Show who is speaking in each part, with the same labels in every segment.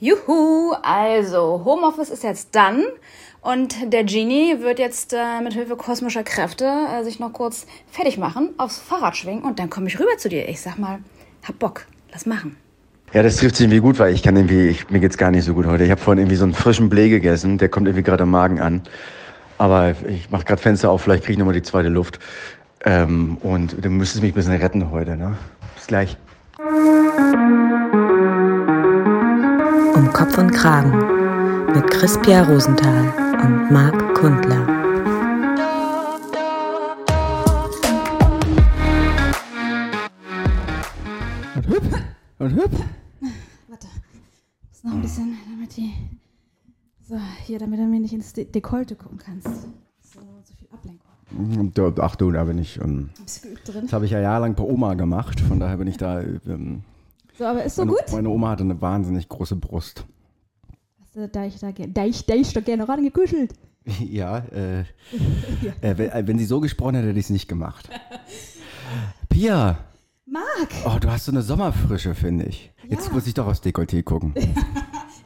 Speaker 1: Juhu, also Homeoffice ist jetzt dann und der Genie wird jetzt äh, mit Hilfe kosmischer Kräfte äh, sich noch kurz fertig machen, aufs Fahrrad schwingen und dann komme ich rüber zu dir. Ich sag mal, hab Bock, lass machen.
Speaker 2: Ja, das trifft sich irgendwie gut, weil ich kann irgendwie, ich, mir geht's gar nicht so gut heute. Ich habe vorhin irgendwie so einen frischen Blee gegessen, der kommt irgendwie gerade am Magen an. Aber ich mache gerade Fenster auf, vielleicht kriege ich nochmal die zweite Luft. Ähm, und du müsstest mich ein bisschen retten heute, ne? Bis gleich.
Speaker 3: Um Kopf und Kragen mit Chris-Pierre Rosenthal und Marc Kundler.
Speaker 4: Und hüpp, und hüpp.
Speaker 1: Warte, muss noch ein bisschen, damit die. So, hier, damit du mir nicht ins De Dekolte gucken kannst. So, so viel Ablenkung.
Speaker 4: Ach du, da bin ich. Ähm,
Speaker 1: Bist du geübt drin?
Speaker 4: das habe ich ja jahrelang bei Oma gemacht, von daher bin ich da. Ähm,
Speaker 1: So, aber ist so
Speaker 4: meine,
Speaker 1: gut?
Speaker 4: meine Oma hatte eine wahnsinnig große Brust.
Speaker 1: Hast du da ich da, da ich, da ich doch gerne rangekuschelt.
Speaker 4: Ja, äh, Äh, wenn, äh, wenn sie so gesprochen hätte, hätte ich es nicht gemacht. Pia,
Speaker 1: Marc!
Speaker 4: oh, du hast so eine Sommerfrische, finde ich. Jetzt
Speaker 1: Ja.
Speaker 4: muss ich doch aufs Dekolleté gucken.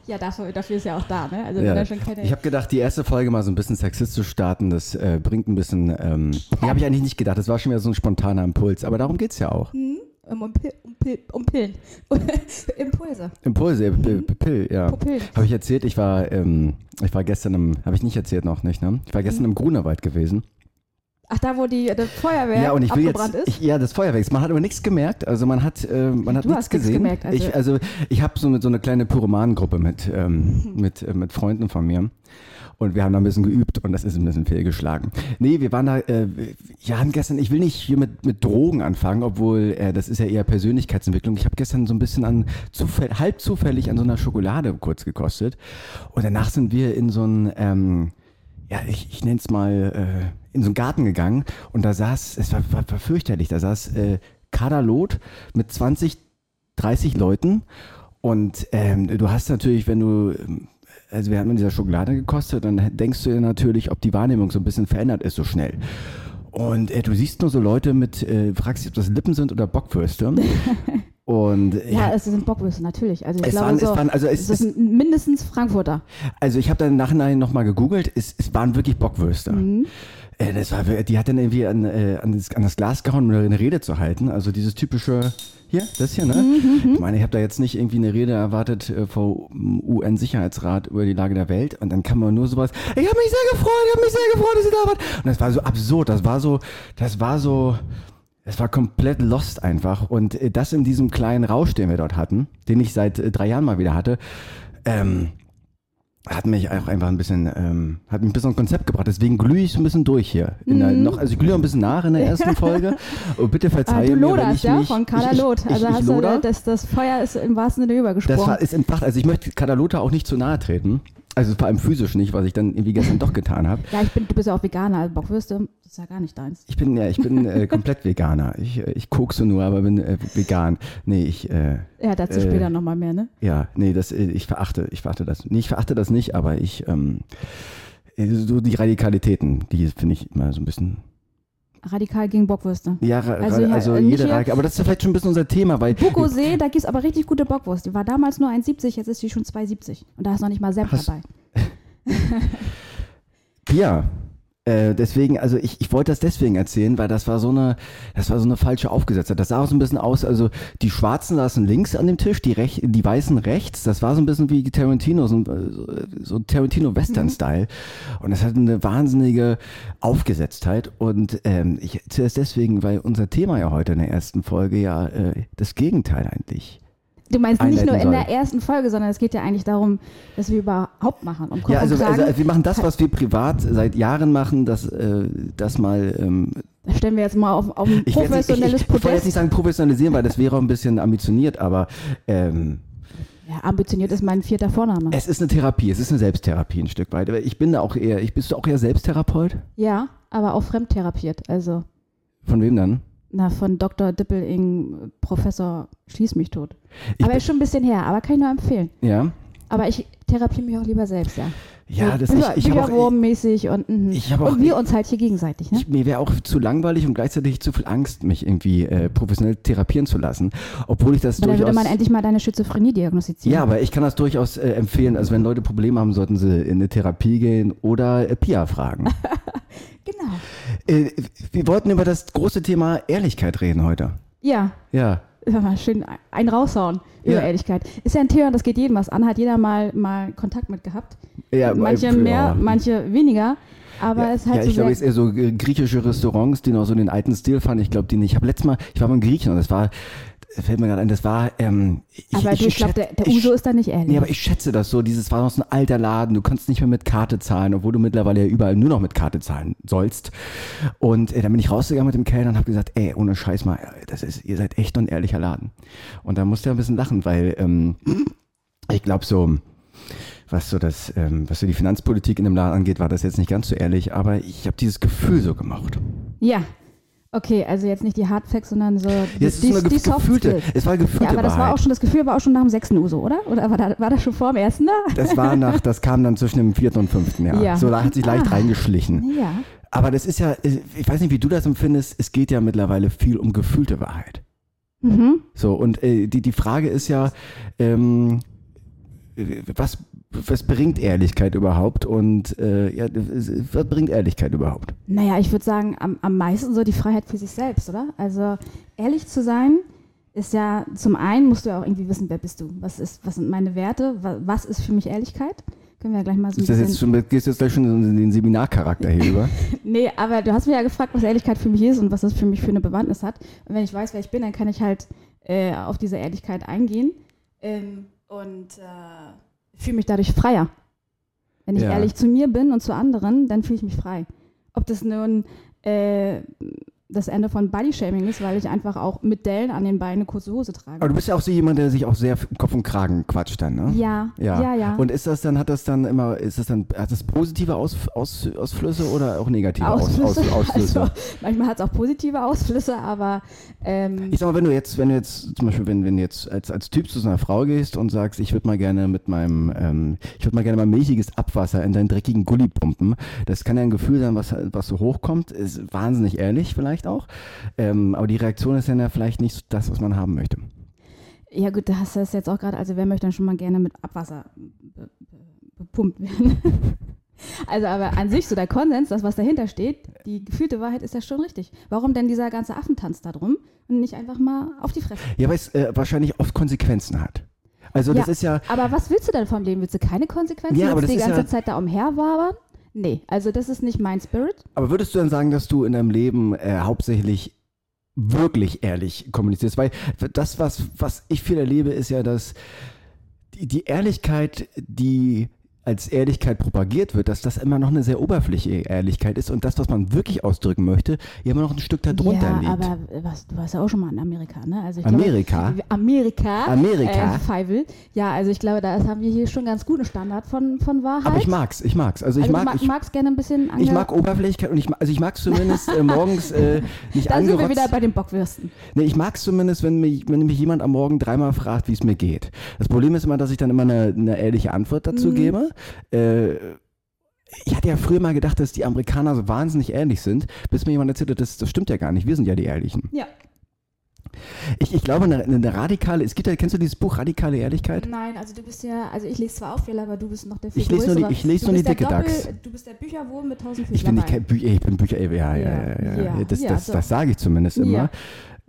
Speaker 1: Ja, dafür, dafür ist ja auch da, ne? Also,
Speaker 4: Ja.
Speaker 1: da schon keine.
Speaker 4: Ich habe gedacht, die erste Folge mal so ein bisschen sexistisch starten, das äh, bringt ein bisschen. Ähm, die habe ich eigentlich nicht gedacht, das war schon wieder so ein spontaner Impuls, aber darum geht es ja auch.
Speaker 1: um, um, Pil- um, Pil- Pillen. Impulse.
Speaker 4: Impulse, äh, Pill, ja. Habe ich erzählt, ich war, ähm, ich war gestern im, habe ich nicht erzählt noch nicht, ne? Ich war gestern im Grunewald gewesen.
Speaker 1: Ach, da, wo die, das Feuerwehr
Speaker 4: Ja, und ich will
Speaker 1: abgebrannt
Speaker 4: jetzt,
Speaker 1: ist?
Speaker 4: ich, ja, das Feuerwerk. Man hat aber nichts gemerkt. Also man hat, äh, man hat
Speaker 1: Du
Speaker 4: nichts gesehen.
Speaker 1: gemerkt, also-
Speaker 4: ich, also ich habe so, mit, so eine kleine Pyromanengruppe mit, ähm, mit, äh, mit Freunden von mir. Und wir haben da ein bisschen geübt und das ist ein bisschen fehlgeschlagen. Nee, wir waren da, äh, ja, haben gestern, ich will nicht hier mit, mit Drogen anfangen, obwohl äh, das ist ja eher Persönlichkeitsentwicklung. Ich habe gestern so ein bisschen an, zufäll, halb zufällig an so einer Schokolade kurz gekostet. Und danach sind wir in so ein, ähm, ja, ich, ich nenne es mal, äh, in so einen Garten gegangen und da saß, es war, war, war fürchterlich, da saß äh, Kaderlot mit 20, 30 Leuten und ähm, du hast natürlich, wenn du, ähm, also wir haben in dieser Schokolade gekostet, dann denkst du dir natürlich, ob die Wahrnehmung so ein bisschen verändert ist so schnell. Und äh, du siehst nur so Leute mit, äh, fragst dich, ob das Lippen sind oder Bockwürste. Und äh,
Speaker 1: Ja, es sind Bockwürste, natürlich. Also ich
Speaker 4: Es
Speaker 1: glaube,
Speaker 4: waren- es
Speaker 1: so,
Speaker 4: waren- also es
Speaker 1: das
Speaker 4: ist-
Speaker 1: sind mindestens Frankfurter.
Speaker 4: Also ich habe dann im Nachhinein nochmal gegoogelt, es, es waren wirklich Bockwürste. Äh, das war, die hat dann irgendwie an, äh, an, das, an das Glas gehauen, um eine Rede zu halten. Also dieses typische, hier, das hier, ne? Ich meine, ich habe da jetzt nicht irgendwie eine Rede erwartet äh, vor UN-Sicherheitsrat über die Lage der Welt. Und dann kann man nur sowas, ich habe mich sehr gefreut, ich habe mich sehr gefreut, dass ihr da wart. Und das war so absurd, das war so, das war so... Es war komplett lost einfach. Und äh, das in diesem kleinen Rausch, den wir dort hatten, den ich seit äh, drei Jahren mal wieder hatte, ähm, hat mich auch einfach ein bisschen, ähm, hat mich ein bisschen ein Konzept gebracht. Deswegen glühe ich so ein bisschen durch hier. In der, noch, also ich glühe ein bisschen nach in der ersten Folge. Und bitte
Speaker 1: Mhm. Ah,
Speaker 4: verzeihe
Speaker 1: du
Speaker 4: mir, wenn ich
Speaker 1: ja,
Speaker 4: mich,
Speaker 1: von Loth. Also
Speaker 4: ich,
Speaker 1: hast du, das, das Feuer ist im wahrsten Sinne übergesprungen.
Speaker 4: Das war, ist entfacht. Also ich möchte Kadalota auch nicht zu nahe treten. Also vor allem physisch nicht, was ich dann irgendwie gestern doch getan habe.
Speaker 1: ja, ich bin, du bist ja auch Veganer, also Bockwürste, das ist ja gar nicht deins.
Speaker 4: Ich bin ja, ich bin äh, komplett Veganer. Ich, äh, ich kokse nur, aber bin äh, vegan. Nee, ich, äh,
Speaker 1: Ja, dazu
Speaker 4: Äh,
Speaker 1: später nochmal mehr, ne?
Speaker 4: Ja, nee, das, äh, ich verachte, ich verachte das. Nee, ich verachte das nicht, aber ich, ähm, äh, so die Radikalitäten, die finde ich immer so ein bisschen.
Speaker 1: Radikal gegen Bockwürste.
Speaker 4: Ja,
Speaker 1: Also ja,
Speaker 4: also
Speaker 1: äh,
Speaker 4: jede Radikal, aber das ist ja vielleicht schon ein bisschen unser Thema, weil.
Speaker 1: Bukosee, da gibt es aber richtig gute Bockwurst. Die war damals nur 1,70, jetzt ist die schon 2,70. Und da ist noch nicht mal
Speaker 4: Hast-
Speaker 1: dabei.
Speaker 4: Ja. Äh, deswegen, also ich, ich wollte das deswegen erzählen, weil das war so eine, das war so eine falsche Aufgesetztheit. Das sah auch so ein bisschen aus, also die Schwarzen saßen links an dem Tisch, die, Rech die Weißen rechts. Das war so ein bisschen wie Tarantino, so, so Tarantino-Western-Style. Und das hat eine wahnsinnige Aufgesetztheit. Und ähm, ich erzähle es deswegen, weil unser Thema ja heute in der ersten Folge ja äh, das Gegenteil eigentlich
Speaker 1: Du meinst nicht nur in
Speaker 4: soll.
Speaker 1: der ersten Folge, sondern es geht ja eigentlich darum, dass wir überhaupt machen. Um Kopf
Speaker 4: Ja, also,
Speaker 1: und Kragen.
Speaker 4: also wir machen das, was wir privat seit Jahren machen, das, äh, das mal ähm,
Speaker 1: das stellen wir jetzt mal auf, auf ein
Speaker 4: Ich, werd jetzt- ich, ich,
Speaker 1: professionelles
Speaker 4: ich wollte jetzt nicht
Speaker 1: Podest.
Speaker 4: sagen professionalisieren, weil das wäre auch ein bisschen ambitioniert, aber ähm,
Speaker 1: Ja, ambitioniert ist mein vierter Vorname.
Speaker 4: es ist eine Therapie, es ist eine Selbsttherapie ein Stück weit. Aber Ich bin da auch eher, ich, bist du auch eher Selbsttherapeut?
Speaker 1: Ja, aber auch fremdtherapiert. Also,
Speaker 4: Von wem dann?
Speaker 1: Na, von Dr. Dippeling, Professor Schieß mich tot.
Speaker 4: Ich
Speaker 1: aber ist schon ein bisschen her, aber kann ich nur empfehlen.
Speaker 4: Ja.
Speaker 1: Aber ich therapiere mich auch lieber selbst, ja.
Speaker 4: Ja, das
Speaker 1: Bücher,
Speaker 4: ich, ich habe auch,
Speaker 1: Bücherwurm-mäßig und, mhm.
Speaker 4: Ich hab auch-
Speaker 1: und wir uns halt hier gegenseitig, ne?
Speaker 4: ich, mir wäre auch zu langweilig und gleichzeitig zu viel Angst, mich irgendwie äh, professionell therapieren zu lassen, obwohl ich das
Speaker 1: Aber dann würde
Speaker 4: durchaus
Speaker 1: man endlich mal deine Schizophrenie diagnostizieren.
Speaker 4: Ja, aber ich kann das durchaus äh, empfehlen. Also wenn Leute Probleme haben, sollten sie in eine Therapie gehen oder äh, Pia fragen.
Speaker 1: Genau.
Speaker 4: äh, wir wollten über das große Thema Ehrlichkeit reden heute.
Speaker 1: Ja,
Speaker 4: Ja.
Speaker 1: Mal, schön ein raushauen über
Speaker 4: Ja.
Speaker 1: Ehrlichkeit. Ist ja ein Thema, das geht jedem was an, hat jeder mal, mal Kontakt mit gehabt.
Speaker 4: ja
Speaker 1: manche
Speaker 4: äh,
Speaker 1: mehr, manche weniger. Aber
Speaker 4: ja,
Speaker 1: es halt
Speaker 4: ja,
Speaker 1: so
Speaker 4: ich glaube, es ist eher so äh, griechische Restaurants, die noch so den alten Stil fanden. Ich glaube, die nicht. Ich habe letztes Mal, ich war mal in Griechenland, das war, fällt mir gerade ein, das war, ähm, ich,
Speaker 1: aber du, ich glaube, der, der
Speaker 4: ich-
Speaker 1: Uso ist da nicht ehrlich.
Speaker 4: Nee, aber ich schätze das so. Dieses war noch so ein alter Laden. Du konntest nicht mehr mit Karte zahlen, obwohl du mittlerweile ja überall nur noch mit Karte zahlen sollst. Und äh, dann bin ich rausgegangen mit dem Kellner und habe gesagt, ey, ohne Scheiß mal, äh, das ist, ihr seid echt ein ehrlicher Laden. Und da musste er ein bisschen lachen, weil ähm, ich glaube so, was so das, ähm, was so die Finanzpolitik in dem Laden angeht, war das jetzt nicht ganz so ehrlich, aber ich habe dieses Gefühl so gemacht.
Speaker 1: ja. Okay, also jetzt nicht die Hardfacts, sondern so die,
Speaker 4: Jetzt ist
Speaker 1: die, die Soft
Speaker 4: gefühlte,
Speaker 1: Skills.
Speaker 4: es war gefühlte
Speaker 1: Ja, aber das war
Speaker 4: Wahrheit.
Speaker 1: auch schon, das Gefühl war auch schon nach dem sechsten Uso, oder? Oder war, da, war das schon vor dem ersten da?
Speaker 4: das war nach, das kam dann zwischen dem vierten und fünften Jahr.
Speaker 1: Ja.
Speaker 4: So da hat sich leicht
Speaker 1: Ah.
Speaker 4: reingeschlichen.
Speaker 1: Ja.
Speaker 4: Aber das ist ja, ich weiß nicht, wie du das empfindest, es geht ja mittlerweile viel um gefühlte Wahrheit.
Speaker 1: Mhm.
Speaker 4: So, und äh, die, die Frage ist ja, ähm, was, was bringt Ehrlichkeit überhaupt? Und äh, ja, was bringt Ehrlichkeit überhaupt?
Speaker 1: Naja, ich würde sagen, am, am meisten so die Freiheit für sich selbst, oder? Also ehrlich zu sein ist ja, zum einen musst du ja auch irgendwie wissen, wer bist du? Was, ist, was sind meine Werte? Was, ist für mich Ehrlichkeit? Können wir ja gleich mal so ein
Speaker 4: Ist das
Speaker 1: bisschen...
Speaker 4: jetzt schon, gehst du jetzt gleich schon in den Seminarcharakter hier über?
Speaker 1: Nee, aber du hast mich ja gefragt, was Ehrlichkeit für mich ist und was das für mich für eine Bewandtnis hat. Und wenn ich weiß, wer ich bin, dann kann ich halt äh, auf diese Ehrlichkeit eingehen ähm, und äh, fühle mich dadurch freier. Wenn ich
Speaker 4: Ja.
Speaker 1: ehrlich zu mir bin und zu anderen, dann fühle ich mich frei. Ob das nun äh, das Ende von Bodyshaming ist, weil ich einfach auch mit Dellen an den Beinen eine kurze Hose trage.
Speaker 4: Aber du bist ja auch so jemand, der sich auch sehr Kopf und Kragen quatscht dann, ne?
Speaker 1: ja,
Speaker 4: Ja.
Speaker 1: ja, ja.
Speaker 4: Und ist das dann, hat das dann immer, ist das dann, hat das positive Aus, Aus, Ausflüsse oder auch negative Aus,
Speaker 1: Ausflüsse.
Speaker 4: Aus, Ausflüsse?
Speaker 1: Also, manchmal hat es auch positive Ausflüsse, aber ähm,
Speaker 4: Ich sag mal, wenn du jetzt, wenn du jetzt, zum Beispiel, wenn, wenn du jetzt als, als Typ zu so einer Frau gehst und sagst, ich würde mal gerne mit meinem, ähm, ich würde mal gerne mal milchiges Abwasser in deinen dreckigen Gully pumpen, das kann ja ein Gefühl sein, was, was so hochkommt, ist wahnsinnig ehrlich vielleicht auch, ähm, aber die Reaktion ist dann ja vielleicht nicht das, was man haben möchte.
Speaker 1: Ja gut, da hast du es jetzt auch gerade, also wer möchte dann schon mal gerne mit Abwasser be- be- bepumpt werden? also aber an sich so der Konsens, das was dahinter steht, die gefühlte Wahrheit ist ja schon richtig. Warum denn dieser ganze Affentanz da drum und nicht einfach mal auf die Fresse?
Speaker 4: Ja, weil es äh, wahrscheinlich oft Konsequenzen hat. Also das
Speaker 1: Ja,
Speaker 4: ist ja,
Speaker 1: Aber was willst du denn vom Leben? Willst du keine Konsequenzen?
Speaker 4: Ja, aber
Speaker 1: die
Speaker 4: das ist
Speaker 1: ganze
Speaker 4: ja-
Speaker 1: Zeit da umherwabern? Nee, also das ist nicht mein Spirit.
Speaker 4: aber würdest du dann sagen, dass du in deinem Leben äh, hauptsächlich wirklich ehrlich kommunizierst? Weil das, was, was ich viel erlebe, ist ja, dass die, die Ehrlichkeit, die als Ehrlichkeit propagiert wird, dass das immer noch eine sehr oberflächliche Ehrlichkeit ist und das, was man wirklich ausdrücken möchte, ja immer noch ein Stück darunter
Speaker 1: ja,
Speaker 4: liegt.
Speaker 1: aber was, du warst ja auch schon mal in Amerika, ne? Also
Speaker 4: Amerika?
Speaker 1: Glaube, Amerika.
Speaker 4: Amerika?
Speaker 1: Äh, Feivel. Ja, also ich glaube, da haben wir hier schon ganz guten Standard von, von Wahrheit.
Speaker 4: aber ich mag's, ich mag's. Also ich
Speaker 1: also
Speaker 4: mag, ich,
Speaker 1: mag, magst gerne ein bisschen
Speaker 4: ich mag Oberflächlichkeit und ich, also ich mag's zumindest äh, morgens äh, nicht
Speaker 1: Da sind wir
Speaker 4: angerotzt.
Speaker 1: wieder bei den Bockwürsten.
Speaker 4: Nee, ich mag es zumindest, wenn mich, wenn mich jemand am Morgen dreimal fragt, wie es mir geht. Das Problem ist immer, dass ich dann immer eine, eine ehrliche Antwort dazu
Speaker 1: Mhm.
Speaker 4: gebe. Äh, ich hatte ja früher mal gedacht, dass die Amerikaner so wahnsinnig ehrlich sind, bis mir jemand erzählt hat, das, das stimmt ja gar nicht. Wir sind ja die Ehrlichen.
Speaker 1: Ja.
Speaker 4: Ich, ich glaube, eine, eine radikale, es gibt ja, kennst du dieses Buch Radikale Ehrlichkeit?
Speaker 1: Nein, also du bist ja, also ich lese zwar auch viel, aber du bist noch der viel
Speaker 4: Ich lese nur die- ich lese nur die dicke
Speaker 1: Doppel-
Speaker 4: Dachs.
Speaker 1: Du bist der Bücherwurm mit tausend
Speaker 4: Ich bin, nicht kein Bücher, ich bin Bücher, ja, ja, ja,
Speaker 1: Ja,
Speaker 4: ja,
Speaker 1: ja,
Speaker 4: Das, das,
Speaker 1: so.
Speaker 4: das sage ich zumindest immer.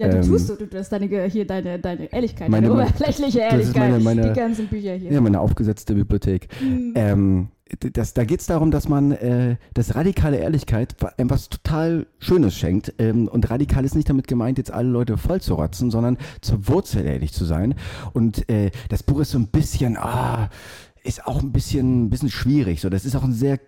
Speaker 1: Ja. Du
Speaker 4: Ähm,
Speaker 1: tust so, du hast deine, hier deine, deine Ehrlichkeit,
Speaker 4: Meine-
Speaker 1: deine oberflächliche
Speaker 4: ist meine-
Speaker 1: Ehrlichkeit,
Speaker 4: meine-
Speaker 1: die ganzen Bücher hier.
Speaker 4: Ja, meine aufgesetzte Bibliothek.
Speaker 1: Mhm.
Speaker 4: Ähm, das, da geht es darum, dass man äh, das radikale Ehrlichkeit wa- einem was total Schönes schenkt. Ähm, und radikal ist nicht damit gemeint, jetzt alle Leute voll zu rotzen, sondern zur Wurzel ehrlich zu sein. Und äh, das Buch ist so ein bisschen, ah, ist auch ein bisschen, ein bisschen schwierig. So, das ist auch ein sehr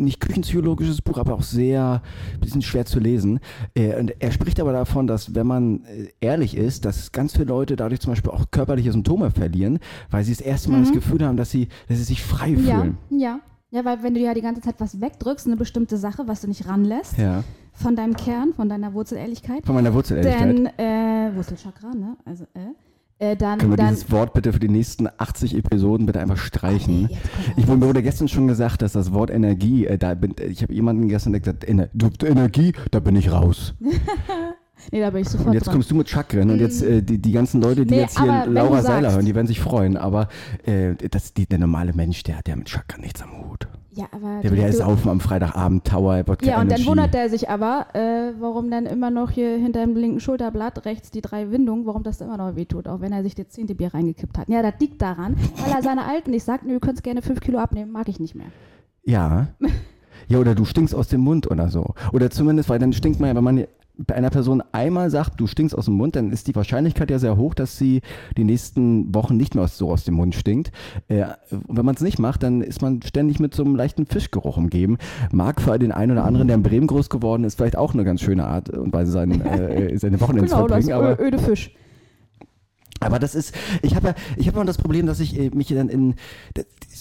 Speaker 4: nicht küchenpsychologisches Buch, aber auch sehr ein bisschen schwer zu lesen. Äh, und er spricht aber davon, dass wenn man äh, ehrlich ist, dass ganz viele Leute dadurch zum Beispiel auch körperliche Symptome verlieren, weil sie das erste Mal das Gefühl haben, dass sie, dass sie sich frei
Speaker 1: Mhm. ja,
Speaker 4: fühlen.
Speaker 1: ja. Ja, weil wenn du ja die ganze Zeit was wegdrückst, eine bestimmte Sache, was du nicht ranlässt,
Speaker 4: Ja.
Speaker 1: von deinem Kern, von deiner Wurzel Ehrlichkeit,
Speaker 4: Von meiner Wurzelehrlichkeit.
Speaker 1: Denn, äh, Wurzelchakra, ne? Also, äh, Äh, dann,
Speaker 4: Können wir
Speaker 1: dann,
Speaker 4: dieses Wort bitte für die nächsten 80 Episoden bitte einfach streichen? ich wurde, wurde gestern schon gesagt, dass das Wort Energie, äh, da bin, ich habe jemanden gestern gesagt, Ener du, Energie, da bin ich raus.
Speaker 1: nee, da bin ich sofort
Speaker 4: Und jetzt
Speaker 1: dran.
Speaker 4: kommst du mit Chakren und jetzt äh, die, die ganzen Leute, die
Speaker 1: Nee,
Speaker 4: jetzt hier Laura Seiler hören, die werden sich freuen. Aber äh, das, die, der normale Mensch, der hat ja mit Chakren nichts am Hut.
Speaker 1: Ja, aber
Speaker 4: Der will ja saufen am Freitagabend, Tower, Wodka
Speaker 1: Ja, und dann
Speaker 4: Energy.
Speaker 1: wundert er sich aber, äh, warum dann immer noch hier hinter dem linken Schulterblatt rechts die drei Windungen, warum das immer noch wehtut, auch wenn er sich das zehnte Bier reingekippt hat. Ja, das liegt daran, weil er seine Alten nicht sagt, nö, du könntest gerne fünf Kilo abnehmen, mag ich nicht mehr.
Speaker 4: Ja. Ja, oder du stinkst aus dem Mund oder so. Oder zumindest, weil dann stinkt man ja, wenn man bei einer Person einmal sagt, du stinkst aus dem Mund, dann ist die Wahrscheinlichkeit ja sehr hoch, dass sie die nächsten Wochen nicht mehr so aus dem Mund stinkt. Äh, wenn man es nicht macht, dann ist man ständig mit so einem leichten Fischgeruch umgeben. Mag für den einen oder anderen, der in Bremen groß geworden ist, vielleicht auch eine ganz schöne Art und Weise, sein, äh, seine Wochenende zu
Speaker 1: Genau, das
Speaker 4: verbringen. Aber
Speaker 1: öde Fisch.
Speaker 4: Aber das ist, ich habe ja, ich habe immer das Problem, dass ich äh, mich dann in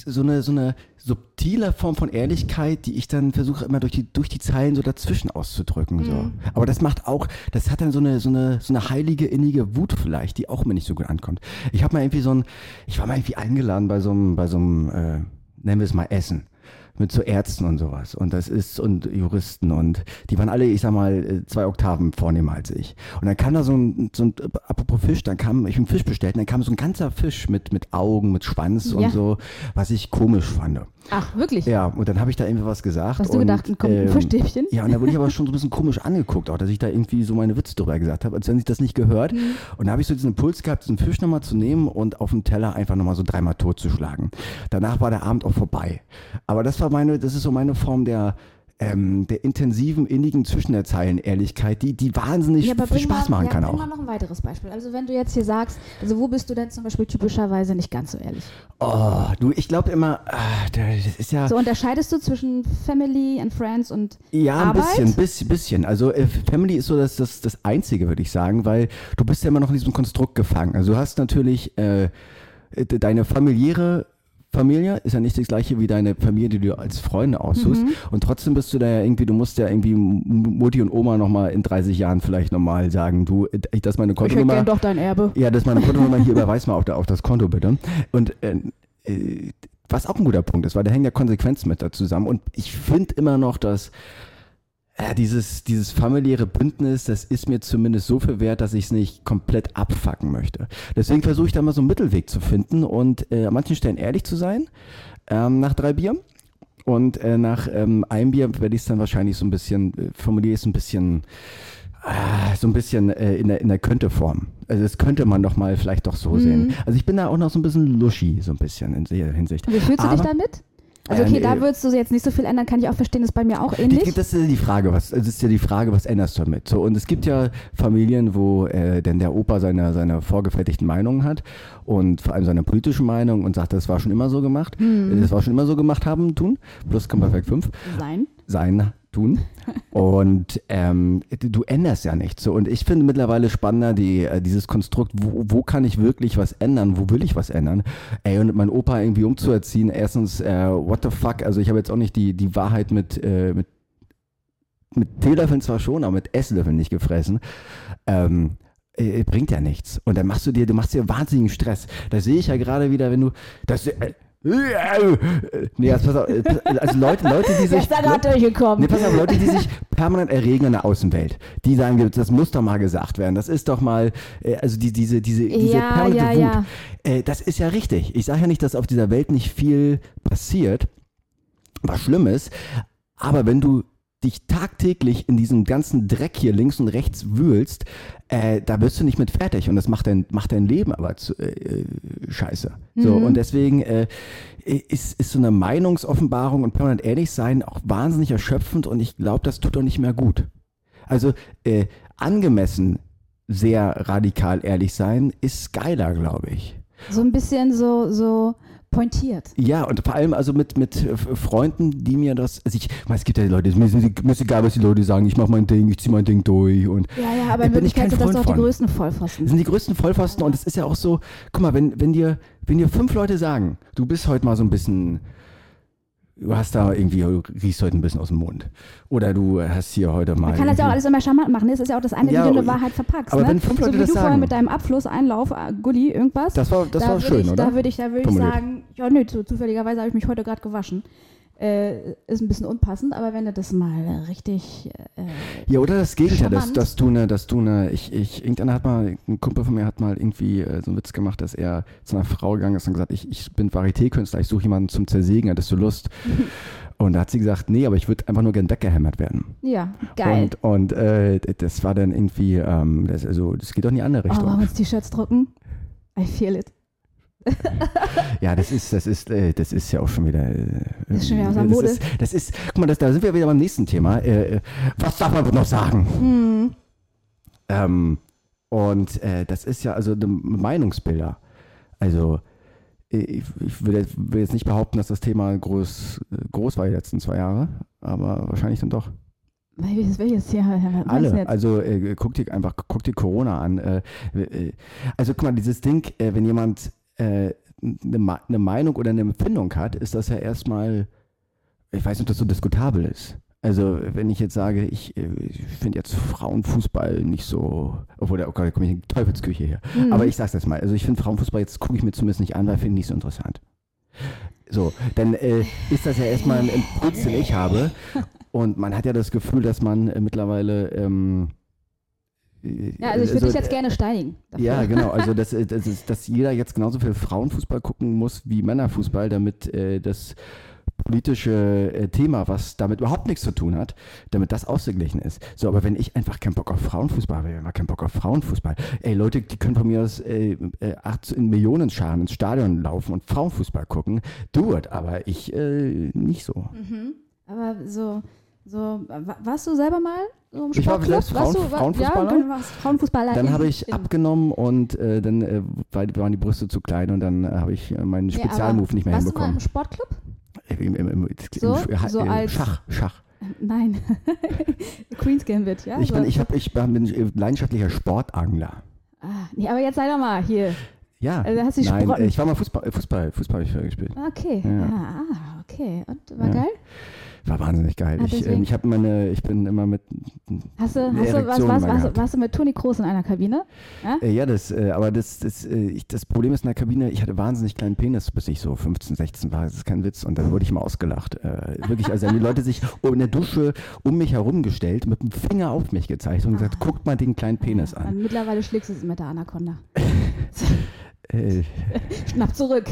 Speaker 4: so eine so eine subtile Form von Ehrlichkeit, die ich dann versuche immer durch die durch die Zeilen so dazwischen auszudrücken. So. Aber das macht auch, das hat dann so eine so eine so eine heilige innige Wut vielleicht, die auch mir nicht so gut ankommt. Ich habe mal irgendwie so ein, ich war mal irgendwie eingeladen bei so einem bei so einem äh, nennen wir es mal Essen mit so Ärzten und sowas. Und das ist, und Juristen und die waren alle, ich sag mal, äh, zwei Oktaven vornehmer als ich. Und dann kam da so ein, so ein apropos Fisch, dann kam, ich hab einen Fisch bestellt, und dann kam so ein ganzer Fisch mit, mit Augen, mit Schwanz
Speaker 1: Ja.
Speaker 4: und so, was ich komisch fand.
Speaker 1: Ach, wirklich?
Speaker 4: Ja, und dann habe ich da irgendwie was gesagt.
Speaker 1: Hast du
Speaker 4: und,
Speaker 1: gedacht, kommt ein Fischstäbchen?
Speaker 4: Ja, und da wurde ich aber schon so ein bisschen komisch angeguckt, auch dass ich da irgendwie so meine Witze drüber gesagt habe, als wenn ich das nicht gehört.
Speaker 1: Mhm.
Speaker 4: Und da habe ich so diesen Impuls gehabt, diesen Fisch nochmal zu nehmen und auf dem Teller einfach nochmal so dreimal totzuschlagen. Danach war der Abend auch vorbei. Aber das war meine, das ist so meine Form der, ähm, der intensiven, innigen zwischen der Zeilen Ehrlichkeit, die, die wahnsinnig
Speaker 1: Ja,
Speaker 4: viel Spaß
Speaker 1: mal,
Speaker 4: machen
Speaker 1: ja,
Speaker 4: kann auch.
Speaker 1: mal noch ein weiteres Beispiel. Also wenn du jetzt hier sagst, also wo bist du denn zum Beispiel typischerweise nicht ganz so ehrlich?
Speaker 4: Oh, du, ich glaube immer, ah, das ist ja.
Speaker 1: So unterscheidest du zwischen Family and Friends und
Speaker 4: Ja, ein
Speaker 1: Arbeit?
Speaker 4: bisschen, bisschen, bisschen. Also äh, Family ist so das, das, das Einzige, würde ich sagen, weil du bist ja immer noch in diesem Konstrukt gefangen. Also du hast natürlich äh, deine familiäre Familie ist ja nicht das gleiche wie deine Familie, die du als Freunde aussuchst.
Speaker 1: Mhm.
Speaker 4: Und trotzdem bist du da ja irgendwie, du musst ja irgendwie Mutti und Oma nochmal in 30 Jahren vielleicht nochmal sagen, du, äh, das ist meine
Speaker 1: ich hätte
Speaker 4: Kontonummer.
Speaker 1: doch dein Erbe.
Speaker 4: Ja, das ist meine Kontonummer hier, überweis mal auf, der- auf das Konto bitte. Und äh, äh, was auch ein guter Punkt ist, weil da hängen ja Konsequenzen mit da zusammen. Und ich finde immer noch, dass äh, dieses, dieses familiäre Bündnis, das ist mir zumindest so viel wert, dass ich es nicht komplett abfacken möchte. Deswegen versuche ich da mal so einen Mittelweg zu finden und äh, an manchen Stellen ehrlich zu sein, ähm, nach drei Bier. Und äh, nach ähm, einem Bier werde ich es dann wahrscheinlich so ein bisschen, äh, formuliere ich es ein bisschen, ah, so ein bisschen äh, in der, in der Könnte-Form. Also das könnte man doch mal vielleicht doch so sehen. Also ich bin da auch noch so ein bisschen luschi, so ein bisschen in der Hinsicht.
Speaker 1: Wie fühlst du dich
Speaker 4: Aber-
Speaker 1: damit? Also okay,
Speaker 4: Ähm,
Speaker 1: da
Speaker 4: äh,
Speaker 1: würdest du jetzt nicht so viel ändern, kann ich auch verstehen, ist bei mir auch ähnlich.
Speaker 4: das ist ja die Frage, was, das ist ja die Frage, was änderst du damit? So, und es gibt ja Familien, wo äh, denn der Opa seine, seine vorgefertigten Meinungen hat und vor allem seine politischen Meinung und sagt, das war schon immer so gemacht,
Speaker 1: Mhm.
Speaker 4: das war schon immer so gemacht haben, tun, plus Perfekt 5
Speaker 1: Sein.
Speaker 4: sein tun. Und ähm, du änderst ja nichts. So. Und ich finde mittlerweile spannender die, äh, dieses Konstrukt, wo, wo kann ich wirklich was ändern, wo will ich was ändern? Ey, und mein Opa irgendwie umzuerziehen, erstens, äh, what the fuck, also ich habe jetzt auch nicht die, die Wahrheit mit, äh, mit, mit Teelöffeln zwar schon, aber mit Esslöffeln nicht gefressen. Ähm, äh, bringt ja nichts. Und dann machst du dir, du machst dir wahnsinnigen Stress. Da sehe ich ja gerade wieder, wenn du, das, äh, nee, also, pass auf, äh, also Leute, Leute, die sich,
Speaker 1: durchgekommen.
Speaker 4: Nee, pass auf, Leute, die sich permanent erregen in der Außenwelt, die sagen, das muss doch mal gesagt werden. Das ist doch mal, äh, also die, diese, diese, diese
Speaker 1: Ja,
Speaker 4: permanente
Speaker 1: ja,
Speaker 4: Wut.
Speaker 1: ja.
Speaker 4: Äh, das ist ja richtig. Ich sage ja nicht, dass auf dieser Welt nicht viel passiert, was schlimm ist, aber wenn du dich tagtäglich in diesem ganzen Dreck hier links und rechts wühlst, äh, da wirst du nicht mit fertig und das macht dein, macht dein Leben aber zu, äh, scheiße. So, und deswegen äh, ist, ist so eine Meinungsoffenbarung und permanent ehrlich sein auch wahnsinnig erschöpfend und ich glaube, das tut doch nicht mehr gut. Also äh, angemessen sehr radikal ehrlich sein ist geiler, glaube ich.
Speaker 1: So ein bisschen so, so pointiert.
Speaker 4: Ja, und vor allem also mit, mit äh, Freunden, die mir das, also ich, es gibt ja Leute, mir ist, mir egal, was die Leute sagen, ich mache mein Ding, ich ziehe mein Ding durch und
Speaker 1: Ja, ja, aber in Wirklichkeit sind das doch die größten
Speaker 4: Das
Speaker 1: Vollpfosten.
Speaker 4: sind die größten Vollpfosten und es ist ja auch so, guck mal, wenn, wenn dir, wenn dir fünf Leute sagen, du bist heute mal so ein bisschen du hast da irgendwie, du riechst heute ein bisschen aus dem Mund. Oder du hast hier heute mal.
Speaker 1: Man kann das ja auch alles immer charmant machen. Das ist ja auch das eine,
Speaker 4: Ja,
Speaker 1: wie du eine Wahrheit verpackst.
Speaker 4: aber
Speaker 1: ne?
Speaker 4: wenn fünf
Speaker 1: so
Speaker 4: Leute
Speaker 1: wie
Speaker 4: das
Speaker 1: du vorher
Speaker 4: sagen.
Speaker 1: mit deinem Abfluss, Einlauf, äh, Gulli, irgendwas.
Speaker 4: Das war, das
Speaker 1: da
Speaker 4: war schön,
Speaker 1: ich,
Speaker 4: oder?
Speaker 1: Da würde ich, da würd ich sagen, ja, nö, zu, zufälligerweise habe ich mich heute gerade gewaschen. Äh, ist ein bisschen unpassend, aber wenn du das mal richtig. Äh,
Speaker 4: Ja, oder das Gegenteil, dass, dass du eine, dass du eine, ich, ich, irgendeiner hat mal, ein Kumpel von mir hat mal irgendwie äh, so einen Witz gemacht, dass er zu einer Frau gegangen ist und gesagt, ich, ich bin Varieté-Künstler, ich suche jemanden zum Zersägen, hättest du Lust? Und da hat sie gesagt, nee, aber ich würde einfach nur gern weggehämmert werden.
Speaker 1: ja, geil.
Speaker 4: Und, und äh, das war dann irgendwie, ähm, das, also, das geht doch in die andere
Speaker 1: oh,
Speaker 4: Richtung.
Speaker 1: wollen wir uns T-Shirts drucken? I feel it.
Speaker 4: Ja, das ist, das ist, äh, das ist ja auch schon wieder. Äh,
Speaker 1: Das ist schon wieder aus der
Speaker 4: das
Speaker 1: Mode.
Speaker 4: Ist, das ist, guck mal, das, da sind wir wieder beim nächsten Thema. Äh, äh, was darf man noch sagen?
Speaker 1: Hm.
Speaker 4: Ähm, und äh, das ist ja also Meinungsbilder. Also äh, ich, ich will, jetzt, will jetzt nicht behaupten, dass das Thema groß, groß war die letzten zwei Jahre, aber wahrscheinlich dann doch.
Speaker 1: Welches, welches du
Speaker 4: Alle. Also äh, guck dir einfach, guck dir Corona an. Äh, äh, also guck mal, dieses Ding, wenn jemand äh, eine, eine Meinung oder eine Empfindung hat, ist das ja erstmal, ich weiß nicht, ob das so diskutabel ist. Also wenn ich jetzt sage, ich, äh, ich finde jetzt Frauenfußball nicht so, obwohl da, okay, da komme ich in die Teufelsküche her.
Speaker 1: Mhm.
Speaker 4: Aber ich sag's jetzt mal, also ich finde Frauenfußball, jetzt gucke ich mir zumindest nicht an, weil finde ich nicht so interessant. So, dann äh, ist das ja erstmal ein Impuls, den ich habe. Und man hat ja das Gefühl, dass man äh, mittlerweile. Ähm, äh,
Speaker 1: Ja, also ich würde dich jetzt
Speaker 4: äh,
Speaker 1: gerne steinigen. dafür.
Speaker 4: Ja, genau. Also, dass, äh, das ist, dass jeder jetzt genauso viel Frauenfußball gucken muss wie Männerfußball, damit äh, das politische äh, Thema, was damit überhaupt nichts zu tun hat, damit das ausgeglichen ist. So, aber wenn ich einfach keinen Bock auf Frauenfußball habe, ich habe keinen Bock auf Frauenfußball. Ey, Leute, die können von mir aus äh, äh, acht, in Millionenscharen ins Stadion laufen und Frauenfußball gucken. Do it, aber ich äh, nicht so.
Speaker 1: Mhm. Aber so, so, wa- warst du selber mal im
Speaker 4: Ich war selbst
Speaker 1: Warst
Speaker 4: Frauen-
Speaker 1: du,
Speaker 4: Frauenfußballer.
Speaker 1: Ja, warst Frauenfußballer.
Speaker 4: Dann
Speaker 1: in-
Speaker 4: habe ich
Speaker 1: in-
Speaker 4: abgenommen und äh, dann äh, war- waren die Brüste zu klein und dann äh, habe ich äh, meinen Spezialmove nicht mehr
Speaker 1: warst du mal
Speaker 4: hinbekommen.
Speaker 1: im Sportclub?
Speaker 4: Im, im, im,
Speaker 1: So? So
Speaker 4: äh,
Speaker 1: als-
Speaker 4: Schach, Schach.
Speaker 1: Nein. Queen's Gambit, ja?
Speaker 4: ich bin, ich, hab, ich bin leidenschaftlicher Sportangler.
Speaker 1: ah, nee, aber jetzt sei doch mal hier.
Speaker 4: Ja.
Speaker 1: Also hast du
Speaker 4: Nein, äh, ich war mal Fußball, äh, Fußball, Fußball habe ich gespielt.
Speaker 1: Okay.
Speaker 4: Ja.
Speaker 1: Ah, ah, okay. Und war
Speaker 4: Ja.
Speaker 1: geil?
Speaker 4: War wahnsinnig geil.
Speaker 1: Ah,
Speaker 4: ich ähm, ich habe meine, ich bin immer mit.
Speaker 1: Hast du, hast du, was, was,
Speaker 4: mal
Speaker 1: warst, du mit Toni Kroos in einer Kabine?
Speaker 4: Äh, ja, das, äh, aber das, das, äh, ich, das Problem ist in der Kabine, ich hatte wahnsinnig kleinen Penis, bis ich so 15, 16 war. Das ist kein Witz. Und dann wurde ich immer ausgelacht. Äh, wirklich, also haben die Leute sich in der Dusche um mich herumgestellt, mit dem Finger auf mich gezeigt und gesagt, guckt mal den kleinen Penis an.
Speaker 1: Und mittlerweile schlägst du es mit der Anaconda.
Speaker 4: Äh,
Speaker 1: Schnapp zurück.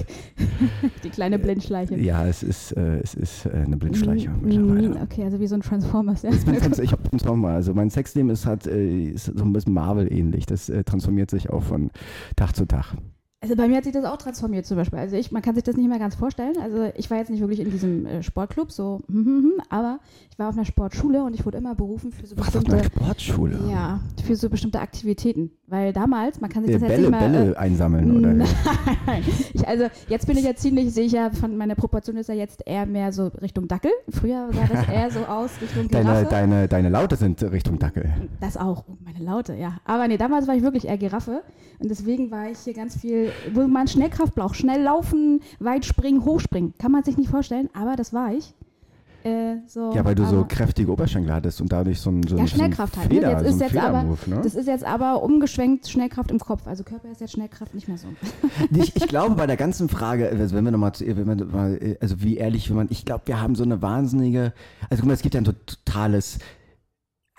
Speaker 1: Die kleine Blindschleiche.
Speaker 4: ja, es ist, äh, es ist äh, eine Blindschleiche
Speaker 1: Mm,
Speaker 4: mittlerweile.
Speaker 1: mm, Okay, also wie so ein Transformers. Ja.
Speaker 4: Trans ich hab Transformer. Also mein Sexleben ist halt äh, ist so ein bisschen Marvel-ähnlich. Das äh, transformiert sich auch von Tag zu Tag.
Speaker 1: Also bei mir hat sich das auch transformiert zum Beispiel. Also ich, man kann sich das nicht mehr ganz vorstellen. Also ich war jetzt nicht wirklich in diesem äh, Sportclub, so, hm, hm, hm, aber ich war auf einer Sportschule und ich wurde immer berufen für so
Speaker 4: Was auf
Speaker 1: bestimmte,
Speaker 4: einer Sportschule?
Speaker 1: ja, für so bestimmte Aktivitäten. Weil damals, man kann sich
Speaker 4: Äh,
Speaker 1: das jetzt
Speaker 4: Bälle,
Speaker 1: nicht mehr...
Speaker 4: Bälle einsammeln, oder?
Speaker 1: Nein. Ich, also jetzt bin ich ja ziemlich sicher, von meiner Proportion ist ja jetzt eher mehr so Richtung Dackel. Früher sah das eher so aus Richtung
Speaker 4: Deine,
Speaker 1: Giraffe.
Speaker 4: deine, deine Laute sind Richtung Dackel.
Speaker 1: Das auch, oh, meine Laute, ja. Aber nee, damals war ich wirklich eher Giraffe und deswegen war ich hier ganz viel, wo man Schnellkraft braucht. Schnell laufen, weit springen, hochspringen. Kann man sich nicht vorstellen, aber das war ich. Äh, so,
Speaker 4: Ja, weil du so kräftige Oberschenkel hattest und dadurch so ein, so
Speaker 1: Ja, Schnellkraft
Speaker 4: so ein
Speaker 1: halt. Ne?
Speaker 4: Feder,
Speaker 1: Jetzt
Speaker 4: so
Speaker 1: ist jetzt aber,
Speaker 4: ne?
Speaker 1: Das ist jetzt aber umgeschwenkt Schnellkraft im Kopf. Also Körper ist jetzt Schnellkraft nicht mehr so.
Speaker 4: Ich, ich glaube, bei der ganzen Frage, also wenn wir nochmal, wir mal, also wie ehrlich, wenn man, ich glaube, wir haben so eine wahnsinnige, also guck mal, es gibt ja ein totales,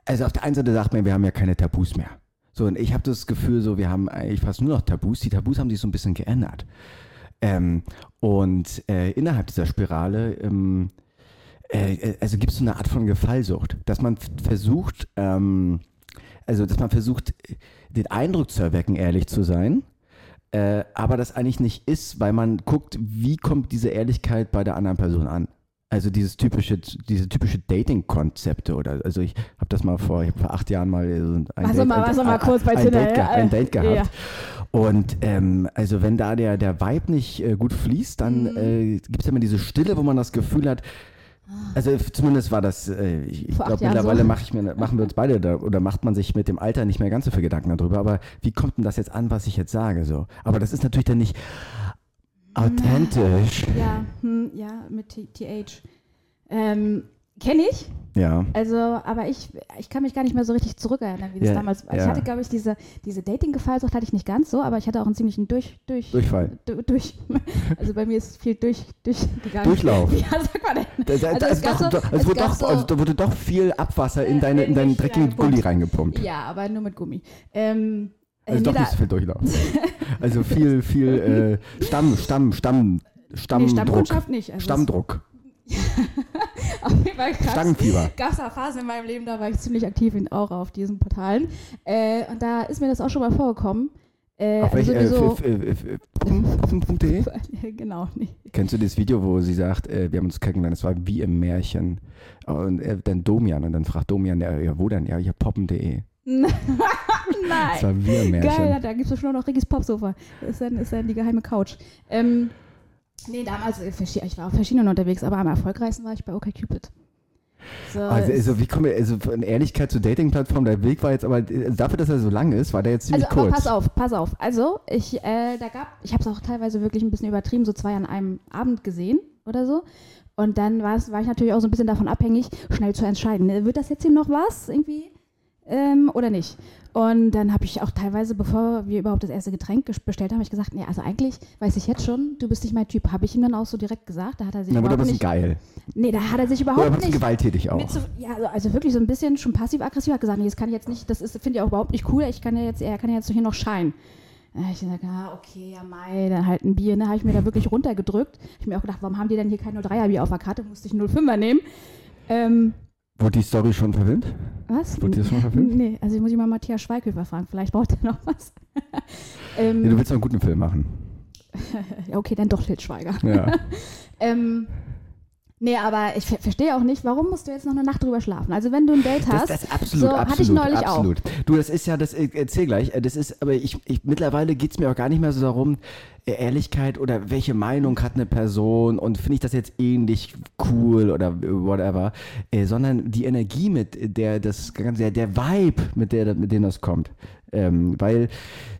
Speaker 4: also auf der einen Seite sagt man, wir haben ja keine Tabus mehr. So, und ich habe das Gefühl, so, wir haben eigentlich fast nur noch Tabus. Die Tabus haben sich so ein bisschen geändert. Ähm, und äh, innerhalb dieser Spirale, ähm, äh, also gibt es so eine Art von Gefallsucht, dass man versucht, ähm, also dass man versucht, den Eindruck zu erwecken, ehrlich zu sein, äh, aber das eigentlich nicht ist, weil man guckt, wie kommt diese Ehrlichkeit bei der anderen Person an. Also dieses typische, diese typische Dating-Konzepte oder, also ich das mal vor, vor acht Jahren mal so ein,
Speaker 1: Warst du mal- warst du mal kurz bei
Speaker 4: ein,
Speaker 1: Tinder,
Speaker 4: Date,
Speaker 1: ja?
Speaker 4: ein Date gehabt.
Speaker 1: Ja.
Speaker 4: Und ähm, also wenn da der, der Vibe nicht äh, gut fließt, dann
Speaker 1: Mhm.
Speaker 4: äh, gibt es ja immer diese Stille, wo man das Gefühl hat, also zumindest war das, äh, ich, glaube mittlerweile
Speaker 1: so.
Speaker 4: mach ich mir, machen wir uns beide da, oder macht man sich mit dem Alter nicht mehr ganz so viel Gedanken darüber, aber wie kommt denn das jetzt an, was ich jetzt sage? So? Aber das ist natürlich dann nicht authentisch.
Speaker 1: Ja, hm, ja, mit TH. Ähm, Kenne ich.
Speaker 4: Ja.
Speaker 1: Also, aber ich, ich kann mich gar nicht mehr so richtig zurückerinnern, wie das
Speaker 4: Ja,
Speaker 1: damals war. Ich
Speaker 4: ja.
Speaker 1: hatte, glaube ich, diese, diese Dating-Gefallsucht hatte ich nicht ganz so, aber ich hatte auch einen ziemlichen durch, durch,
Speaker 4: Durchfall.
Speaker 1: du- durch. Also bei mir ist viel durch, durchgegangen.
Speaker 4: Durchlauf.
Speaker 1: Ja, sag mal denn.
Speaker 4: Da, da,
Speaker 1: Also
Speaker 4: da,
Speaker 1: es
Speaker 4: doch,
Speaker 1: so-
Speaker 4: doch,
Speaker 1: es
Speaker 4: wurde doch,
Speaker 1: so-
Speaker 4: also, da wurde doch viel Abwasser in, deine, in deinen
Speaker 1: in
Speaker 4: dreckigen
Speaker 1: mich reingepumpt.
Speaker 4: Gully reingepumpt.
Speaker 1: Ja, aber nur mit Gummi. Ähm, äh,
Speaker 4: Also
Speaker 1: nee,
Speaker 4: doch nicht so viel Durchlauf. also viel, viel äh, Stamm, Stamm, Stamm,
Speaker 1: nee,
Speaker 4: Stammdruck.
Speaker 1: Stammkundschaft nicht. Also
Speaker 4: Stammdruck.
Speaker 1: Es- Auf jeden Fall krass.
Speaker 4: Stangenfieber.
Speaker 1: gab es da Phasen in meinem Leben, da war ich ziemlich aktiv in, auch auf diesen Portalen. Äh, und da ist mir das auch schon mal vorgekommen. Äh,
Speaker 4: Auf welch, äh,
Speaker 1: sowieso,
Speaker 4: f- f- f- Poppen- Poppen.de?
Speaker 1: genau, nicht.
Speaker 4: Kennst du das Video, wo sie sagt, äh, wir haben uns kennengelernt, das war wie im Märchen. Und äh, dann Domian und dann fragt Domian, ja, wo denn? Ja, hier poppen.de. Das
Speaker 1: Nein.
Speaker 4: war wie im Märchen.
Speaker 1: Geil, ja, da gibt es schon noch Riggis Popsofa. Das ist dann, ist dann die geheime Couch. Ähm, nee, damals, äh, ich war auf verschiedenen unterwegs, aber am erfolgreichsten war ich bei OkCupid. So,
Speaker 4: Also,
Speaker 1: es-
Speaker 4: also wie kommen wir, also von Ehrlichkeit zur Dating-Plattform, der Weg war jetzt aber, äh, dafür, dass er so lang ist, war der jetzt ziemlich
Speaker 1: also,
Speaker 4: kurz.
Speaker 1: pass auf, pass auf. Also, ich, äh, da gab, ich habe es auch teilweise wirklich ein bisschen übertrieben, so zwei an einem Abend gesehen oder so. Und dann war ich natürlich auch so ein bisschen davon abhängig, schnell zu entscheiden. ne, Wird das jetzt hier noch was irgendwie ähm, oder nicht? Und dann habe ich auch teilweise, bevor wir überhaupt das erste Getränk bestellt haben, hab ich gesagt, nee, also eigentlich weiß ich jetzt schon, du bist nicht mein Typ. Habe ich ihm dann auch so direkt gesagt. Da hat er sich
Speaker 4: Na, aber
Speaker 1: überhaupt
Speaker 4: bist
Speaker 1: nicht,
Speaker 4: geil.
Speaker 1: nee, da hat er sich
Speaker 4: Oder
Speaker 1: überhaupt
Speaker 4: du
Speaker 1: nicht
Speaker 4: gewalttätig auch.
Speaker 1: so, ja, also- also wirklich so ein bisschen schon passiv-aggressiv hat gesagt, nee, das kann ich jetzt nicht, das finde ich auch überhaupt nicht cool, ich kann ja jetzt, er kann ja jetzt hier noch scheinen. Da hab ich gesagt, ah, okay, ja, Mai, dann halt ein Bier, ne, habe ich mir da wirklich runtergedrückt. Ich mir auch gedacht, warum haben die denn hier kein 03er-Bier auf der Karte, musste ich ein 05er nehmen. Ähm,
Speaker 4: Wurde die Story schon verfilmt?
Speaker 1: was?
Speaker 4: Wurde das schon verfilmt?
Speaker 1: Nee, also ich muss ich mal Matthias Schweighöfer fragen, vielleicht braucht er noch was. ähm,
Speaker 4: Nee, du willst doch einen guten Film machen.
Speaker 1: ja, okay, dann doch Til Schweiger.
Speaker 4: Ja.
Speaker 1: Ähm, nee, aber ich ver verstehe auch nicht, warum musst du jetzt noch eine Nacht drüber schlafen? Also wenn du ein Date
Speaker 4: Das,
Speaker 1: hast,
Speaker 4: das ist absolut,
Speaker 1: so
Speaker 4: absolut,
Speaker 1: hatte ich neulich
Speaker 4: absolut. Du, das ist ja, das äh, erzähl gleich, äh, das ist, aber ich, ich mittlerweile geht es mir auch gar nicht mehr so darum, äh, Ehrlichkeit oder welche Meinung hat eine Person und finde ich das jetzt ähnlich cool oder whatever, sondern die Energie, mit der das Ganze, der, der Vibe, mit der mit dem das kommt. Ähm, weil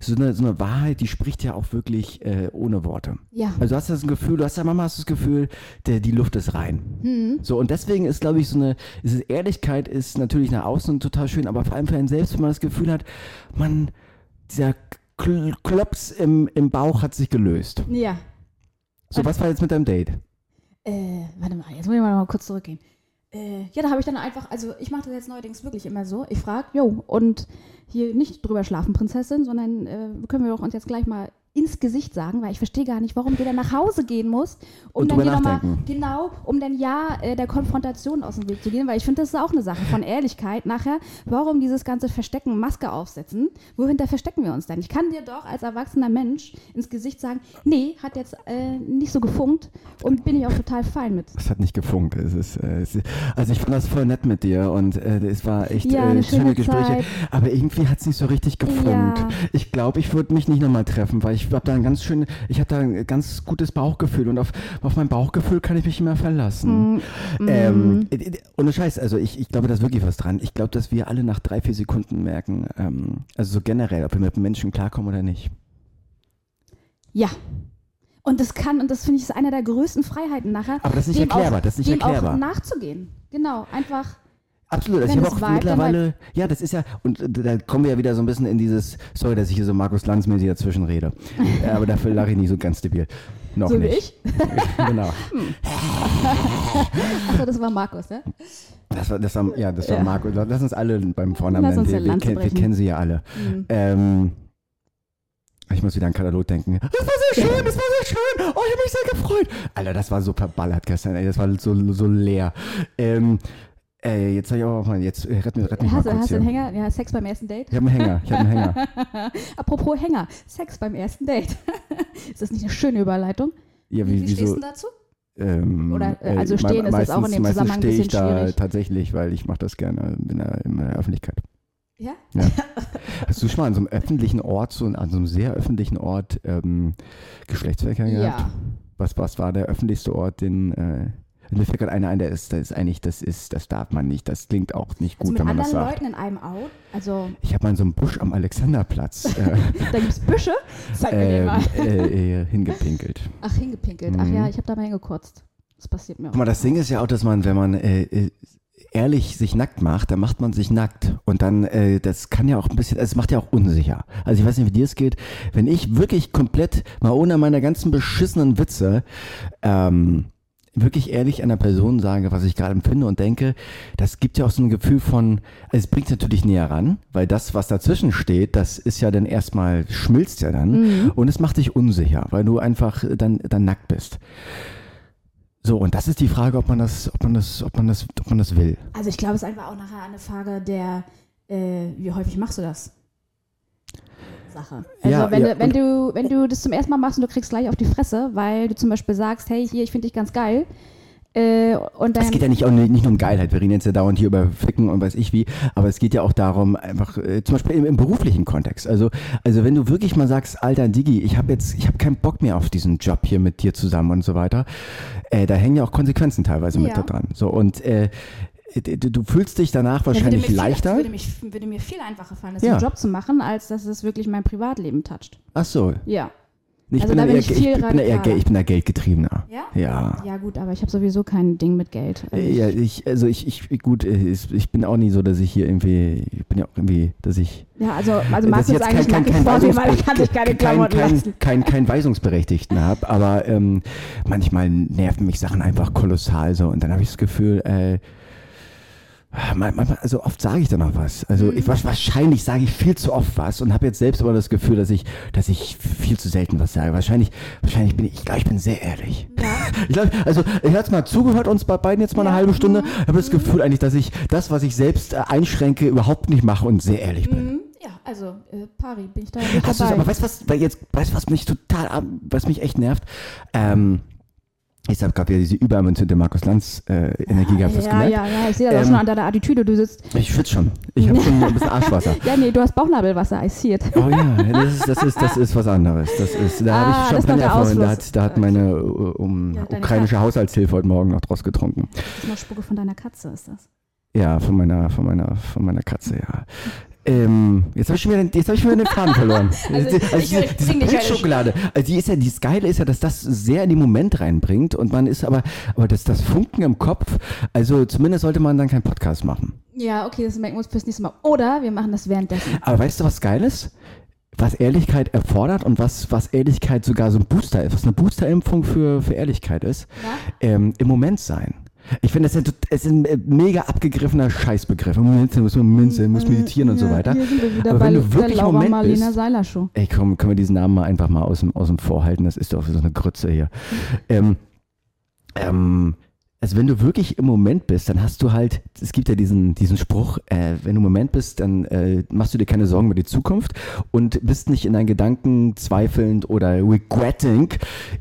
Speaker 4: so eine, so eine Wahrheit, die spricht ja auch wirklich äh, ohne Worte.
Speaker 1: Ja.
Speaker 4: Also du hast das Gefühl, du hast ja Mama hast das Gefühl, der, die Luft ist rein.
Speaker 1: Hm.
Speaker 4: So, und deswegen ist, glaube ich, so eine, ist Ehrlichkeit ist natürlich nach außen total schön, aber vor allem für einen selbst, wenn man das Gefühl hat, man, dieser Kl Klops im, im Bauch hat sich gelöst.
Speaker 1: ja.
Speaker 4: So, was war jetzt mit deinem Date?
Speaker 1: Äh, warte mal, jetzt muss ich mal, mal kurz zurückgehen. Äh, ja, da habe ich dann einfach, also ich mache das jetzt neuerdings wirklich immer so. Ich frage, jo, und hier nicht drüber schlafen, Prinzessin, sondern äh, können wir doch uns jetzt gleich mal ins Gesicht sagen, weil ich verstehe gar nicht, warum du dann nach Hause gehen musst, um
Speaker 4: Und
Speaker 1: dann hier nochmal, genau, um dann ja äh, der Konfrontation aus dem Weg zu gehen, weil ich finde, das ist auch eine Sache von Ehrlichkeit nachher. Warum dieses ganze Verstecken, Maske aufsetzen? Wohinter verstecken wir uns denn? Ich kann dir doch als erwachsener Mensch ins Gesicht sagen, nee, hat jetzt äh, nicht so gefunkt und bin ich auch total fein mit.
Speaker 4: Es hat nicht gefunkt. Es ist, äh, es ist, also ich fand das voll nett mit dir und äh, es war echt
Speaker 1: Ja,
Speaker 4: äh, schöne
Speaker 1: schöne
Speaker 4: Gespräche. Aber irgendwie hat es nicht so richtig gefunkt.
Speaker 1: Ja.
Speaker 4: Ich glaube, ich würde mich nicht nochmal treffen, weil ich habe da ein ganz schön, ich habe da ein ganz gutes Bauchgefühl und auf, auf mein Bauchgefühl kann ich mich immer verlassen. Ähm, äh, äh, ohne Scheiß, also ich, ich glaube, da ist wirklich was dran. Ich glaube, dass wir alle nach drei, vier Sekunden merken, ähm, also so generell, ob wir mit Menschen klarkommen oder nicht.
Speaker 1: Ja. Und das kann, und das finde ich ist einer der größten Freiheiten nachher.
Speaker 4: Aber das ist nicht
Speaker 1: dem
Speaker 4: erklärbar,
Speaker 1: auch,
Speaker 4: das ist nicht
Speaker 1: dem
Speaker 4: erklärbar.
Speaker 1: auch nachzugehen. Genau, einfach.
Speaker 4: Absolut, also ich habe auch
Speaker 1: dann
Speaker 4: mittlerweile, ja, das ist ja, und da kommen wir ja wieder so ein bisschen in dieses, sorry, dass ich hier so Markus Lanz-mäßig dazwischen rede, aber dafür lache ich nicht so ganz debil. Noch
Speaker 1: so wie
Speaker 4: nicht.
Speaker 1: ich.
Speaker 4: genau.
Speaker 1: Achso, das war Markus, ja?
Speaker 4: Das war, das war, ja, das war
Speaker 1: Ja.
Speaker 4: Markus. Lass uns alle beim Vornamen
Speaker 1: Lass
Speaker 4: nennen.
Speaker 1: uns
Speaker 4: Wir, wir, wir
Speaker 1: brechen.
Speaker 4: kennen sie ja alle.
Speaker 1: Mhm.
Speaker 4: Ähm, ich muss wieder an Katalog denken. Das war sehr schön, das war sehr schön. Oh, ich habe mich sehr gefreut. Alter, das war so verballert gestern, ey. Das war so, so leer. Ähm, äh, jetzt sag ich auch mal, jetzt äh, rett, mich- rett mich
Speaker 1: Hast,
Speaker 4: mal
Speaker 1: du-
Speaker 4: kurz
Speaker 1: hast du einen Hänger? Ja, Sex beim ersten Date?
Speaker 4: Ich habe einen Hänger, ich habe einen Hänger.
Speaker 1: Apropos Hänger, Sex beim ersten Date. ist das nicht eine schöne Überleitung?
Speaker 4: Ja,
Speaker 1: Wie,
Speaker 4: wie,
Speaker 1: wie stehst
Speaker 4: wieso?
Speaker 1: du dazu?
Speaker 4: Ähm,
Speaker 1: Oder, äh, also
Speaker 4: me-
Speaker 1: stehen ist jetzt auch in dem
Speaker 4: meistens
Speaker 1: Zusammenhang ein
Speaker 4: stehe ich
Speaker 1: bisschen
Speaker 4: da
Speaker 1: schwierig.
Speaker 4: tatsächlich, weil ich mache das gerne in der, in der Öffentlichkeit.
Speaker 1: Ja?
Speaker 4: Hast du schon mal an so einem öffentlichen Ort, so an so einem sehr öffentlichen Ort ähm, Geschlechtsverkehr gehabt?
Speaker 1: Ja.
Speaker 4: Was, was war der öffentlichste Ort, den äh, mir fällt gerade einer ein, der ist, der ist eigentlich, das ist, das darf man nicht, das klingt auch nicht gut,
Speaker 1: Also mit
Speaker 4: wenn man das
Speaker 1: anderen
Speaker 4: sagt.
Speaker 1: Leuten in einem Auto? Also,
Speaker 4: Ich habe mal in so einem Busch am Alexanderplatz äh,
Speaker 1: da gibt es Büsche? Zeig mir den
Speaker 4: ähm,
Speaker 1: mal.
Speaker 4: äh, äh, hingepinkelt.
Speaker 1: Ach, hingepinkelt. Ach
Speaker 4: Mhm.
Speaker 1: ja, ich habe da mal hingekotzt. Das passiert mir auch.
Speaker 4: Guck mal, das Ding ist ja auch, dass man, wenn man äh, äh, ehrlich sich nackt macht, dann macht man sich nackt. Und dann, äh, das kann ja auch ein bisschen, es macht ja auch unsicher. Also ich weiß nicht, wie dir es geht. Wenn ich wirklich komplett, mal ohne meine ganzen beschissenen Witze, ähm, wirklich ehrlich einer Person sage, was ich gerade empfinde und denke, das gibt ja auch so ein Gefühl von, also es bringt natürlich näher ran, weil das, was dazwischen steht, das ist ja dann erstmal, schmilzt ja dann und es macht dich unsicher, weil du einfach dann, dann nackt bist. So, und das ist die Frage, ob man das, ob man das, ob man das, ob man das will.
Speaker 1: Also ich glaube, es ist einfach auch nachher eine Frage der, äh, wie häufig machst du das? Sache. Also
Speaker 4: Ja,
Speaker 1: wenn,
Speaker 4: ja,
Speaker 1: du, wenn du wenn du das zum ersten Mal machst und du kriegst gleich auf die Fresse, weil du zum Beispiel sagst, hey, hier, ich finde dich ganz geil. Äh, und dann
Speaker 4: Es geht ja nicht, auch nicht, nur um Geilheit. Wir reden jetzt ja dauernd hier über Ficken und weiß ich wie, aber es geht ja auch darum, einfach äh, zum Beispiel im, im beruflichen Kontext. Also, also wenn du wirklich mal sagst, alter Digi, ich habe jetzt, ich habe keinen Bock mehr auf diesen Job hier mit dir zusammen und so weiter, äh, da hängen ja auch Konsequenzen teilweise mit
Speaker 1: Ja.
Speaker 4: da dran. So und äh, du, du fühlst dich danach wahrscheinlich
Speaker 1: viel,
Speaker 4: leichter.
Speaker 1: Würde, mich, würde mir viel einfacher fallen, das
Speaker 4: Ja.
Speaker 1: Job zu machen, als dass es wirklich mein Privatleben toucht.
Speaker 4: Ach so,
Speaker 1: Ja.
Speaker 4: ich,
Speaker 1: Also
Speaker 4: bin
Speaker 1: bin
Speaker 4: eher,
Speaker 1: ich
Speaker 4: ich, bin eher, ich bin da geldgetriebener.
Speaker 1: Ja?
Speaker 4: Ja.
Speaker 1: Ja, gut, aber ich habe sowieso kein Ding mit Geld. Also
Speaker 4: Ja, ich, also ich, ich, gut, äh, ich bin auch nie so, dass ich hier irgendwie, ich bin ja auch irgendwie, dass ich
Speaker 1: ja, also, also
Speaker 4: ich
Speaker 1: ist eigentlich nackig vor mir, weil ich kann sich keine
Speaker 4: kein,
Speaker 1: Klamotten
Speaker 4: kein,
Speaker 1: lassen.
Speaker 4: kein, kein Weisungsberechtigten habe, aber ähm, manchmal nerven mich Sachen einfach kolossal so und dann habe ich das Gefühl, äh, also oft sage ich dann noch was. Also
Speaker 1: Mhm.
Speaker 4: ich, wasch- wahrscheinlich sage ich viel zu oft was und habe jetzt selbst aber das Gefühl, dass ich, dass ich viel zu selten was sage. Wahrscheinlich, wahrscheinlich bin ich, ich glaube, ich bin sehr ehrlich. Ich glaube, also ich habe mal zugehört, uns bei beiden jetzt mal eine halbe Stunde, habe das Gefühl eigentlich, dass ich das, was ich selbst äh, einschränke, überhaupt nicht mache und sehr ehrlich bin.
Speaker 1: Mhm. Ja, also, äh, Pari, bin ich da bin ich
Speaker 4: Hast du
Speaker 1: dabei.
Speaker 4: aber weißt du was, weil jetzt, weißt du was mich total, was mich echt nervt? Ähm, ich habe gerade wieder diese überempfindliche Markus Lanz äh, Energie gehabt,
Speaker 1: ja,
Speaker 4: gemerkt?
Speaker 1: ja, ja, ich sehe das auch
Speaker 4: Ähm,
Speaker 1: schon an deiner Attitüde. Du sitzt,
Speaker 4: Ich schwitze schon. Ich habe schon ein bisschen Arschwasser.
Speaker 1: ja, nee, du hast Bauchnabelwasser, I see it.
Speaker 4: Oh ja, das ist, das ist, das ist was anderes. Das ist, da
Speaker 1: Ah,
Speaker 4: habe ich Champagner vorhin, da hat, da hat meine äh, um,
Speaker 1: Ja,
Speaker 4: ukrainische Haushaltshilfe heute Morgen noch draus getrunken.
Speaker 1: Das ist noch Spucke von deiner Katze, ist das.
Speaker 4: Ja, von meiner, von meiner, von meiner Katze, ja. Ähm, jetzt habe ich wieder, den- jetzt habe ich wieder den Faden verloren.
Speaker 1: Also,
Speaker 4: Die-
Speaker 1: ich-
Speaker 4: diese, diese Pilzschokolade, also die ist ja, dieses Geile ist ja, dass das sehr in den Moment reinbringt und man ist aber, aber das, das Funken im Kopf, also zumindest sollte man dann keinen Podcast machen.
Speaker 1: Ja, okay, das merken wir uns fürs nächste Mal. Oder wir machen das währenddessen.
Speaker 4: Aber weißt du, was geil ist? Was Ehrlichkeit erfordert und was, was Ehrlichkeit sogar so ein Booster ist, was eine Boosterimpfung für, für Ehrlichkeit ist, ähm, im Moment sein. Ich finde, das ist ein, ist äh, mega abgegriffener Scheißbegriff. Moment muss man sein, muss meditieren und so weiter.
Speaker 1: Wieder
Speaker 4: Aber wenn du wirklich
Speaker 1: Laura
Speaker 4: Moment
Speaker 1: Marlena
Speaker 4: bist,
Speaker 1: Seiler Show.
Speaker 4: Ey, komm, können wir diesen Namen mal einfach mal aus dem, aus dem Vorhalten? Das ist doch so eine Grütze hier. Ähm, ähm, also wenn du wirklich im Moment bist, dann hast du halt, es gibt ja diesen, diesen Spruch, äh, wenn du im Moment bist, dann äh, machst du dir keine Sorgen über die Zukunft und bist nicht in deinen Gedanken zweifelnd oder regretting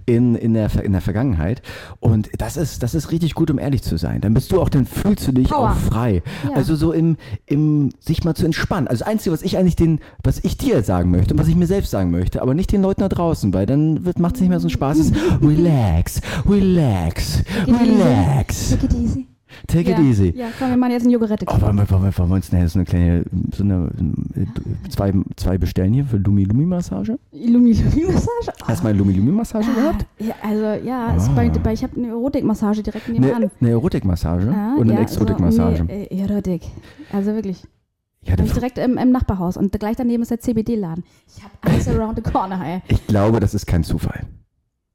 Speaker 4: in, in, der, in der Vergangenheit. Und das ist, das ist richtig gut, um ehrlich zu sein. Dann bist du auch, dann fühlst du dich
Speaker 1: Power.
Speaker 4: auch frei.
Speaker 1: Ja.
Speaker 4: Also so im, im, sich mal zu entspannen. Also das Einzige, was ich eigentlich den, was ich dir sagen möchte und was ich mir selbst sagen möchte, aber nicht den Leuten da draußen, weil dann macht es nicht mehr so einen Spaß, ist relax, relax,
Speaker 1: easy.
Speaker 4: Relax.
Speaker 1: Take it easy.
Speaker 4: Take it
Speaker 1: ja.
Speaker 4: easy.
Speaker 1: Ja, komm, wir machen jetzt eine Jogurette.
Speaker 4: Oh, wollen wir, wollen wir, wollen wir uns so eine kleine, so eine, zwei, zwei bestellen hier für Lumi-Lumi-Massage?
Speaker 1: Lumi Lumi Massage. Oh.
Speaker 4: Hast du mal Lumi-Lumi-Massage gehabt?
Speaker 1: Ja, also ja, ist bei, bei, ich habe eine Erotikmassage direkt nebenan.
Speaker 4: Eine, eine Erotikmassage
Speaker 1: Ja,
Speaker 4: und eine
Speaker 1: ja,
Speaker 4: Exotikmassage?
Speaker 1: So, nee, äh, Erotik. Also wirklich.
Speaker 4: Ja,
Speaker 1: Habe ich direkt im, im Nachbarhaus und gleich daneben ist der CBD-Laden. Ich habe alles around the corner, ey.
Speaker 4: ich glaube, das ist kein Zufall.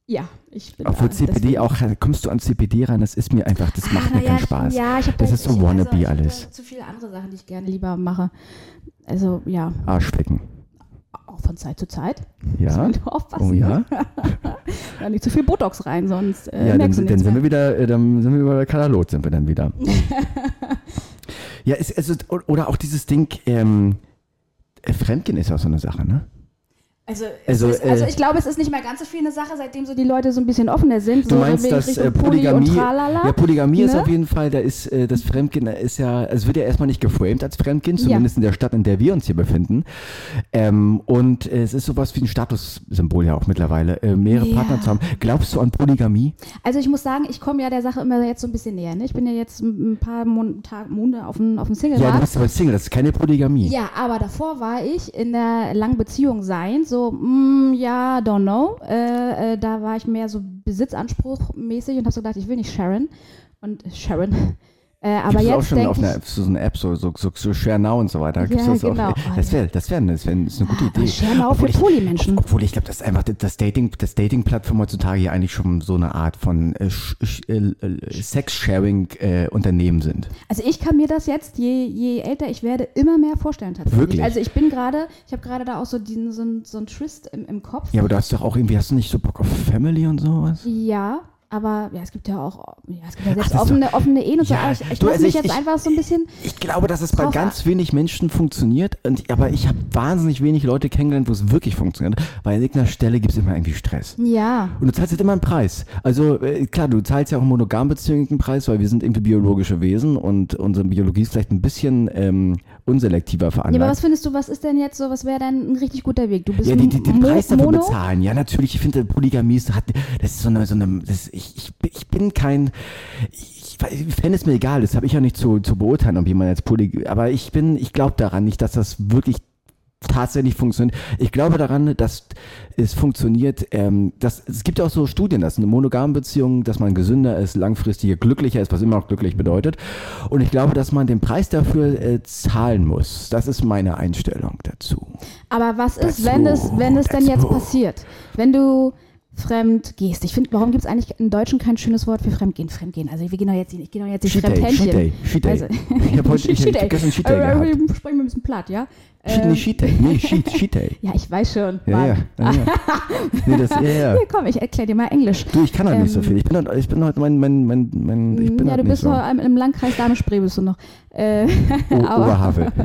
Speaker 1: Ja, ich bin
Speaker 4: Obwohl
Speaker 1: da,
Speaker 4: CPD auch, kommst du an CPD ran, das ist mir einfach, das macht
Speaker 1: Ah,
Speaker 4: mir
Speaker 1: na
Speaker 4: keinen
Speaker 1: ja,
Speaker 4: Spaß.
Speaker 1: Ja, ich habe
Speaker 4: Das ist so wannabe
Speaker 1: ich,
Speaker 4: alles.
Speaker 1: Ich, zu viele andere Sachen, die ich gerne lieber mache. Also ja,
Speaker 4: Arschficken.
Speaker 1: auch von Zeit zu Zeit.
Speaker 4: Ja. Oh ja.
Speaker 1: ja, nicht zu viel Botox rein, sonst äh,
Speaker 4: Ja, dann,
Speaker 1: merkst du
Speaker 4: dann sind wir wieder, äh, dann sind wir über der sind wir dann wieder. ja, es, es ist, oder auch dieses Ding, ähm, äh, Fremdgehen ist auch so eine Sache, ne?
Speaker 1: Also,
Speaker 4: Also,
Speaker 1: ist, also
Speaker 4: äh,
Speaker 1: ich glaube, es ist nicht mehr ganz so viel eine Sache, seitdem so die Leute so ein bisschen offener sind.
Speaker 4: Du
Speaker 1: so
Speaker 4: meinst, dass
Speaker 1: Richtung
Speaker 4: äh,
Speaker 1: Poly
Speaker 4: Polygamie,
Speaker 1: Tralala.
Speaker 4: ja, Polygamie ist
Speaker 1: Ne?
Speaker 4: auf jeden Fall, da ist äh, das Fremdgehen ist ja, also es wird ja erstmal nicht geframed als Fremdgehen, zumindest in der Stadt, in der wir uns hier befinden. Ähm, und es ist sowas wie ein Statussymbol ja auch mittlerweile, äh, mehrere
Speaker 1: Ja.
Speaker 4: Partner zu haben. Glaubst du an Polygamie?
Speaker 1: Also ich muss sagen, ich komme ja der Sache immer jetzt so ein bisschen näher. Ne? Ich bin ja jetzt ein paar Mon Tag, Monate auf dem auf dem single
Speaker 4: Ja, du bist aber Single, das ist keine Polygamie.
Speaker 1: Ja, aber davor war ich in einer langen Beziehung sein, so so, mm, ja, don't know. Äh, äh, da war ich mehr so besitzanspruchmäßig und habe so gedacht, ich will nicht Sharon. Und Sharon. Äh, aber
Speaker 4: Gibt's
Speaker 1: jetzt
Speaker 4: auch schon auf einer, so eine App, so, so, so, so Share Now und so weiter. Gibt's
Speaker 1: Ja,
Speaker 4: das
Speaker 1: genau.
Speaker 4: das wäre das wär, das wär, das wär eine gute Idee.
Speaker 1: Share Now für
Speaker 4: Obwohl ich-
Speaker 1: Polymenschen.
Speaker 4: Obwohl ich glaube, das ist einfach das Dating, das Dating-Plattform heutzutage ja eigentlich schon so eine Art von äh, äh, äh, Sex-Sharing-Unternehmen sind.
Speaker 1: Also ich kann mir das jetzt, je, je älter ich werde, immer mehr vorstellen tatsächlich.
Speaker 4: Wirklich?
Speaker 1: Also ich bin gerade, ich habe gerade da auch so, diesen, so, so ein Twist im, im Kopf.
Speaker 4: Ja, aber du hast doch auch irgendwie, hast du nicht so Bock auf Family und sowas?
Speaker 1: Ja, aber ja, es gibt ja auch, ja, es gibt ja selbst
Speaker 4: ist
Speaker 1: offene, offene Ehen und so.
Speaker 4: Ja,
Speaker 1: Aber ich, ich
Speaker 4: du, also
Speaker 1: mich
Speaker 4: ich-
Speaker 1: jetzt
Speaker 4: ich-
Speaker 1: einfach so ein bisschen.
Speaker 4: Ich glaube, dass es bei ganz wenig Menschen funktioniert, und, aber ich habe wahnsinnig wenig Leute kennengelernt, wo es wirklich funktioniert, weil an irgendeiner Stelle gibt es immer irgendwie Stress.
Speaker 1: Ja,
Speaker 4: Und du zahlst halt immer einen Preis. Also äh, klar, du zahlst ja auch in Monogambeziehungen einen Preis, weil wir sind irgendwie biologische Wesen und unsere Biologie ist vielleicht ein bisschen ähm, unselektiver
Speaker 1: ja,
Speaker 4: veranlagt.
Speaker 1: aber was findest du, was ist denn jetzt so, was wäre denn ein richtig guter Weg? Du bist
Speaker 4: Ja, die, die, den
Speaker 1: Mo-
Speaker 4: Preis dafür
Speaker 1: Mono?
Speaker 4: bezahlen. Ja, natürlich. Ich finde, Polygamie ist, hat, das ist so eine, so eine das, ich, ich, ich bin kein, ich, ich fände es mir egal, das habe ich ja nicht zu, zu beurteilen, ob jemand jetzt Poly, aber ich bin, ich glaube daran nicht, dass das wirklich tatsächlich funktioniert. Ich glaube daran, dass es funktioniert, ähm, dass, es gibt ja auch so Studien, dass eine monogame Beziehung, dass man gesünder ist, langfristiger, glücklicher ist, was immer auch glücklich bedeutet. Und ich glaube, dass man den Preis dafür äh, zahlen muss. Das ist meine Einstellung dazu.
Speaker 1: Aber was ist,
Speaker 4: Dazu,
Speaker 1: wenn es, wenn es denn jetzt passiert? Wenn du fremd gehst. Ich finde, warum gibt es eigentlich im Deutschen kein schönes Wort für Fremdgehen? Fremdgehen. Also wir gehen doch jetzt, ich gehe doch jetzt die Fremdhändchen.
Speaker 4: Cheat Day, Cheat Day.
Speaker 1: Also,
Speaker 4: Ich habe heute, ich, ich hab gestern Cheat Day gehabt.
Speaker 1: wir sprechen wir ein bisschen platt, ja? Ähm,
Speaker 4: nee, Day. Nee, Day.
Speaker 1: ja, ich weiß schon.
Speaker 4: Ja, ja, ja, ja. Nee, das, ja, ja.
Speaker 1: Hier, komm, ich erkläre dir mal Englisch.
Speaker 4: Du, ich kann halt nicht so
Speaker 1: Ähm,
Speaker 4: viel. Ich bin halt, ich bin halt mein, mein, mein, mein ich bin
Speaker 1: ja,
Speaker 4: halt
Speaker 1: du bist
Speaker 4: so.
Speaker 1: im, Landkreis Dahme-Spree bist du noch. Äh,
Speaker 4: O Oberhavel.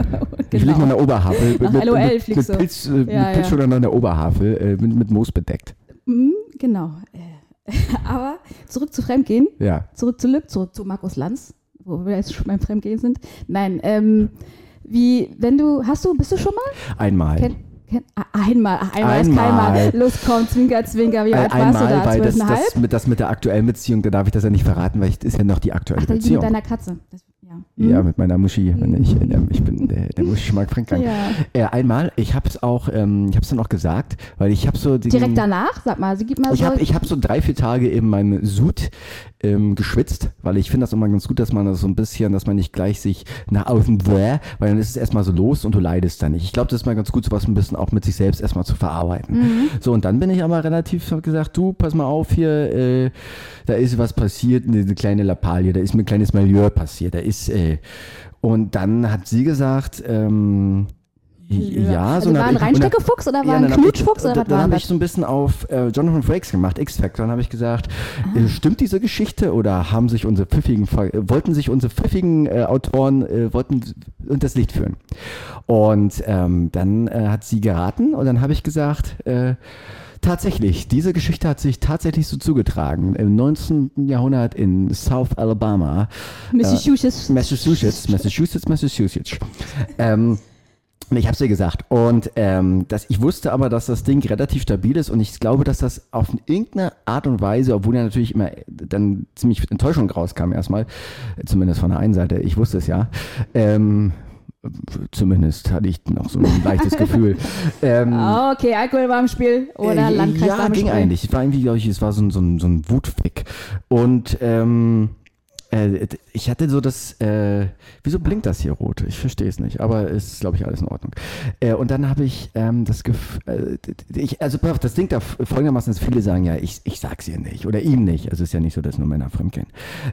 Speaker 4: Ich
Speaker 1: Genau.
Speaker 4: fliege mal nach Oberhavel.
Speaker 1: Nach
Speaker 4: mit,
Speaker 1: LOL
Speaker 4: mit, mit,
Speaker 1: fliegst du.
Speaker 4: Pilz, äh,
Speaker 1: Ja,
Speaker 4: mit Pilz
Speaker 1: ja.
Speaker 4: oder nach der Oberhavel, äh, mit, mit Moos bedeckt.
Speaker 1: Mhm, genau. Äh, aber zurück zu Fremdgehen.
Speaker 4: Ja.
Speaker 1: Zurück zu Lüb, zurück zu Markus Lanz, wo wir jetzt schon beim Fremdgehen sind. Nein, ähm, wie, wenn du, hast du, bist du schon mal?
Speaker 4: Einmal.
Speaker 1: Ah, einmal, ach, einmal, ist
Speaker 4: Einmal.
Speaker 1: keinmal. Los, komm, zwinker, zwinker, wie
Speaker 4: Ein-
Speaker 1: alt warst du da?
Speaker 4: weil das, das, mit, das mit der aktuellen Beziehung, da darf ich das ja nicht verraten, weil das ist ja noch die aktuelle
Speaker 1: Ach, die mit
Speaker 4: Beziehung.
Speaker 1: deiner Katze. Das, ja.
Speaker 4: Ja,
Speaker 1: Hm?
Speaker 4: mit meiner Muschi. Wenn ich, äh, ich bin der, der Muschi Mark Frankgang.
Speaker 1: Ja.
Speaker 4: Äh, einmal, ich habe es auch, ähm, ich habe es dann auch gesagt, weil ich habe so den,
Speaker 1: Direkt danach, sag mal, sie gibt mal
Speaker 4: Ich
Speaker 1: so.
Speaker 4: habe ich hab so drei, vier Tage in meinem Sud ähm, geschwitzt, weil ich finde das immer ganz gut, dass man das so ein bisschen, dass man nicht gleich sich nach außen weil dann ist es erstmal so los und du leidest dann nicht. Ich glaube, das ist mal ganz gut, sowas ein bisschen auch mit sich selbst erstmal zu verarbeiten.
Speaker 1: Mhm.
Speaker 4: So, und dann bin ich aber relativ hab gesagt, du, pass mal auf hier, äh, da ist was passiert, eine, eine kleine Lappalie, da ist mir ein kleines Malheur passiert, da ist, und dann hat sie gesagt, ähm, ja,
Speaker 1: also
Speaker 4: so
Speaker 1: war ein Reinsteckefuchs oder war ein
Speaker 4: dann hab ich-
Speaker 1: Knutschfuchs oder
Speaker 4: dann
Speaker 1: was war
Speaker 4: habe ich so ein bisschen auf äh, Jonathan Frakes gemacht, X-Factor. Dann habe ich gesagt,
Speaker 1: Ah.
Speaker 4: äh, stimmt diese Geschichte oder haben sich unsere pfiffigen, äh, wollten sich unsere pfiffigen äh, Autoren, äh, wollten und das Licht führen. Und ähm, dann äh, hat sie geraten und dann habe ich gesagt, äh, Tatsächlich, diese Geschichte hat sich tatsächlich so zugetragen. Im 19. Jahrhundert in South Alabama,
Speaker 1: Massachusetts.
Speaker 4: Massachusetts, Massachusetts, Massachusetts. ähm, ich habe es ihr gesagt. Und ähm, das, ich wusste aber, dass das Ding relativ stabil ist und ich glaube, dass das auf irgendeine Art und Weise, obwohl ja natürlich immer dann ziemlich Enttäuschung rauskam erstmal, zumindest von der einen Seite, ich wusste es ja, ähm, zumindest hatte ich noch so ein leichtes Gefühl. Ähm,
Speaker 1: Ah, okay, Alkohol war im Spiel oder
Speaker 4: äh,
Speaker 1: Landkreis
Speaker 4: Ja,
Speaker 1: Dahme-Spree.
Speaker 4: ging eigentlich. Es war irgendwie, glaube ich, es war so ein, so ein, so ein Wutfick. Und ähm, äh, ich hatte so das, äh, wieso blinkt das hier rot? Ich verstehe es nicht, aber es ist, glaube ich, alles in Ordnung. Äh, und dann habe ich ähm, das Gefühl, äh, also pass auf, das Ding da folgendermaßen, dass viele sagen, ja, ich, ich sag's ihr nicht oder ihm nicht. Also es ist ja nicht so, dass nur Männer fremdgehen.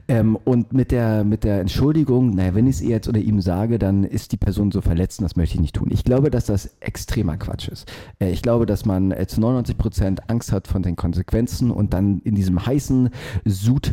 Speaker 4: Ähm, und mit der, mit der Entschuldigung, naja, wenn ich es ihr jetzt oder ihm sage, dann ist die Person so verletzt und das möchte ich nicht tun. Ich glaube, dass das extremer Quatsch ist. Äh, ich glaube, dass man äh, zu 99 Prozent Angst hat von den Konsequenzen und dann in diesem heißen Sud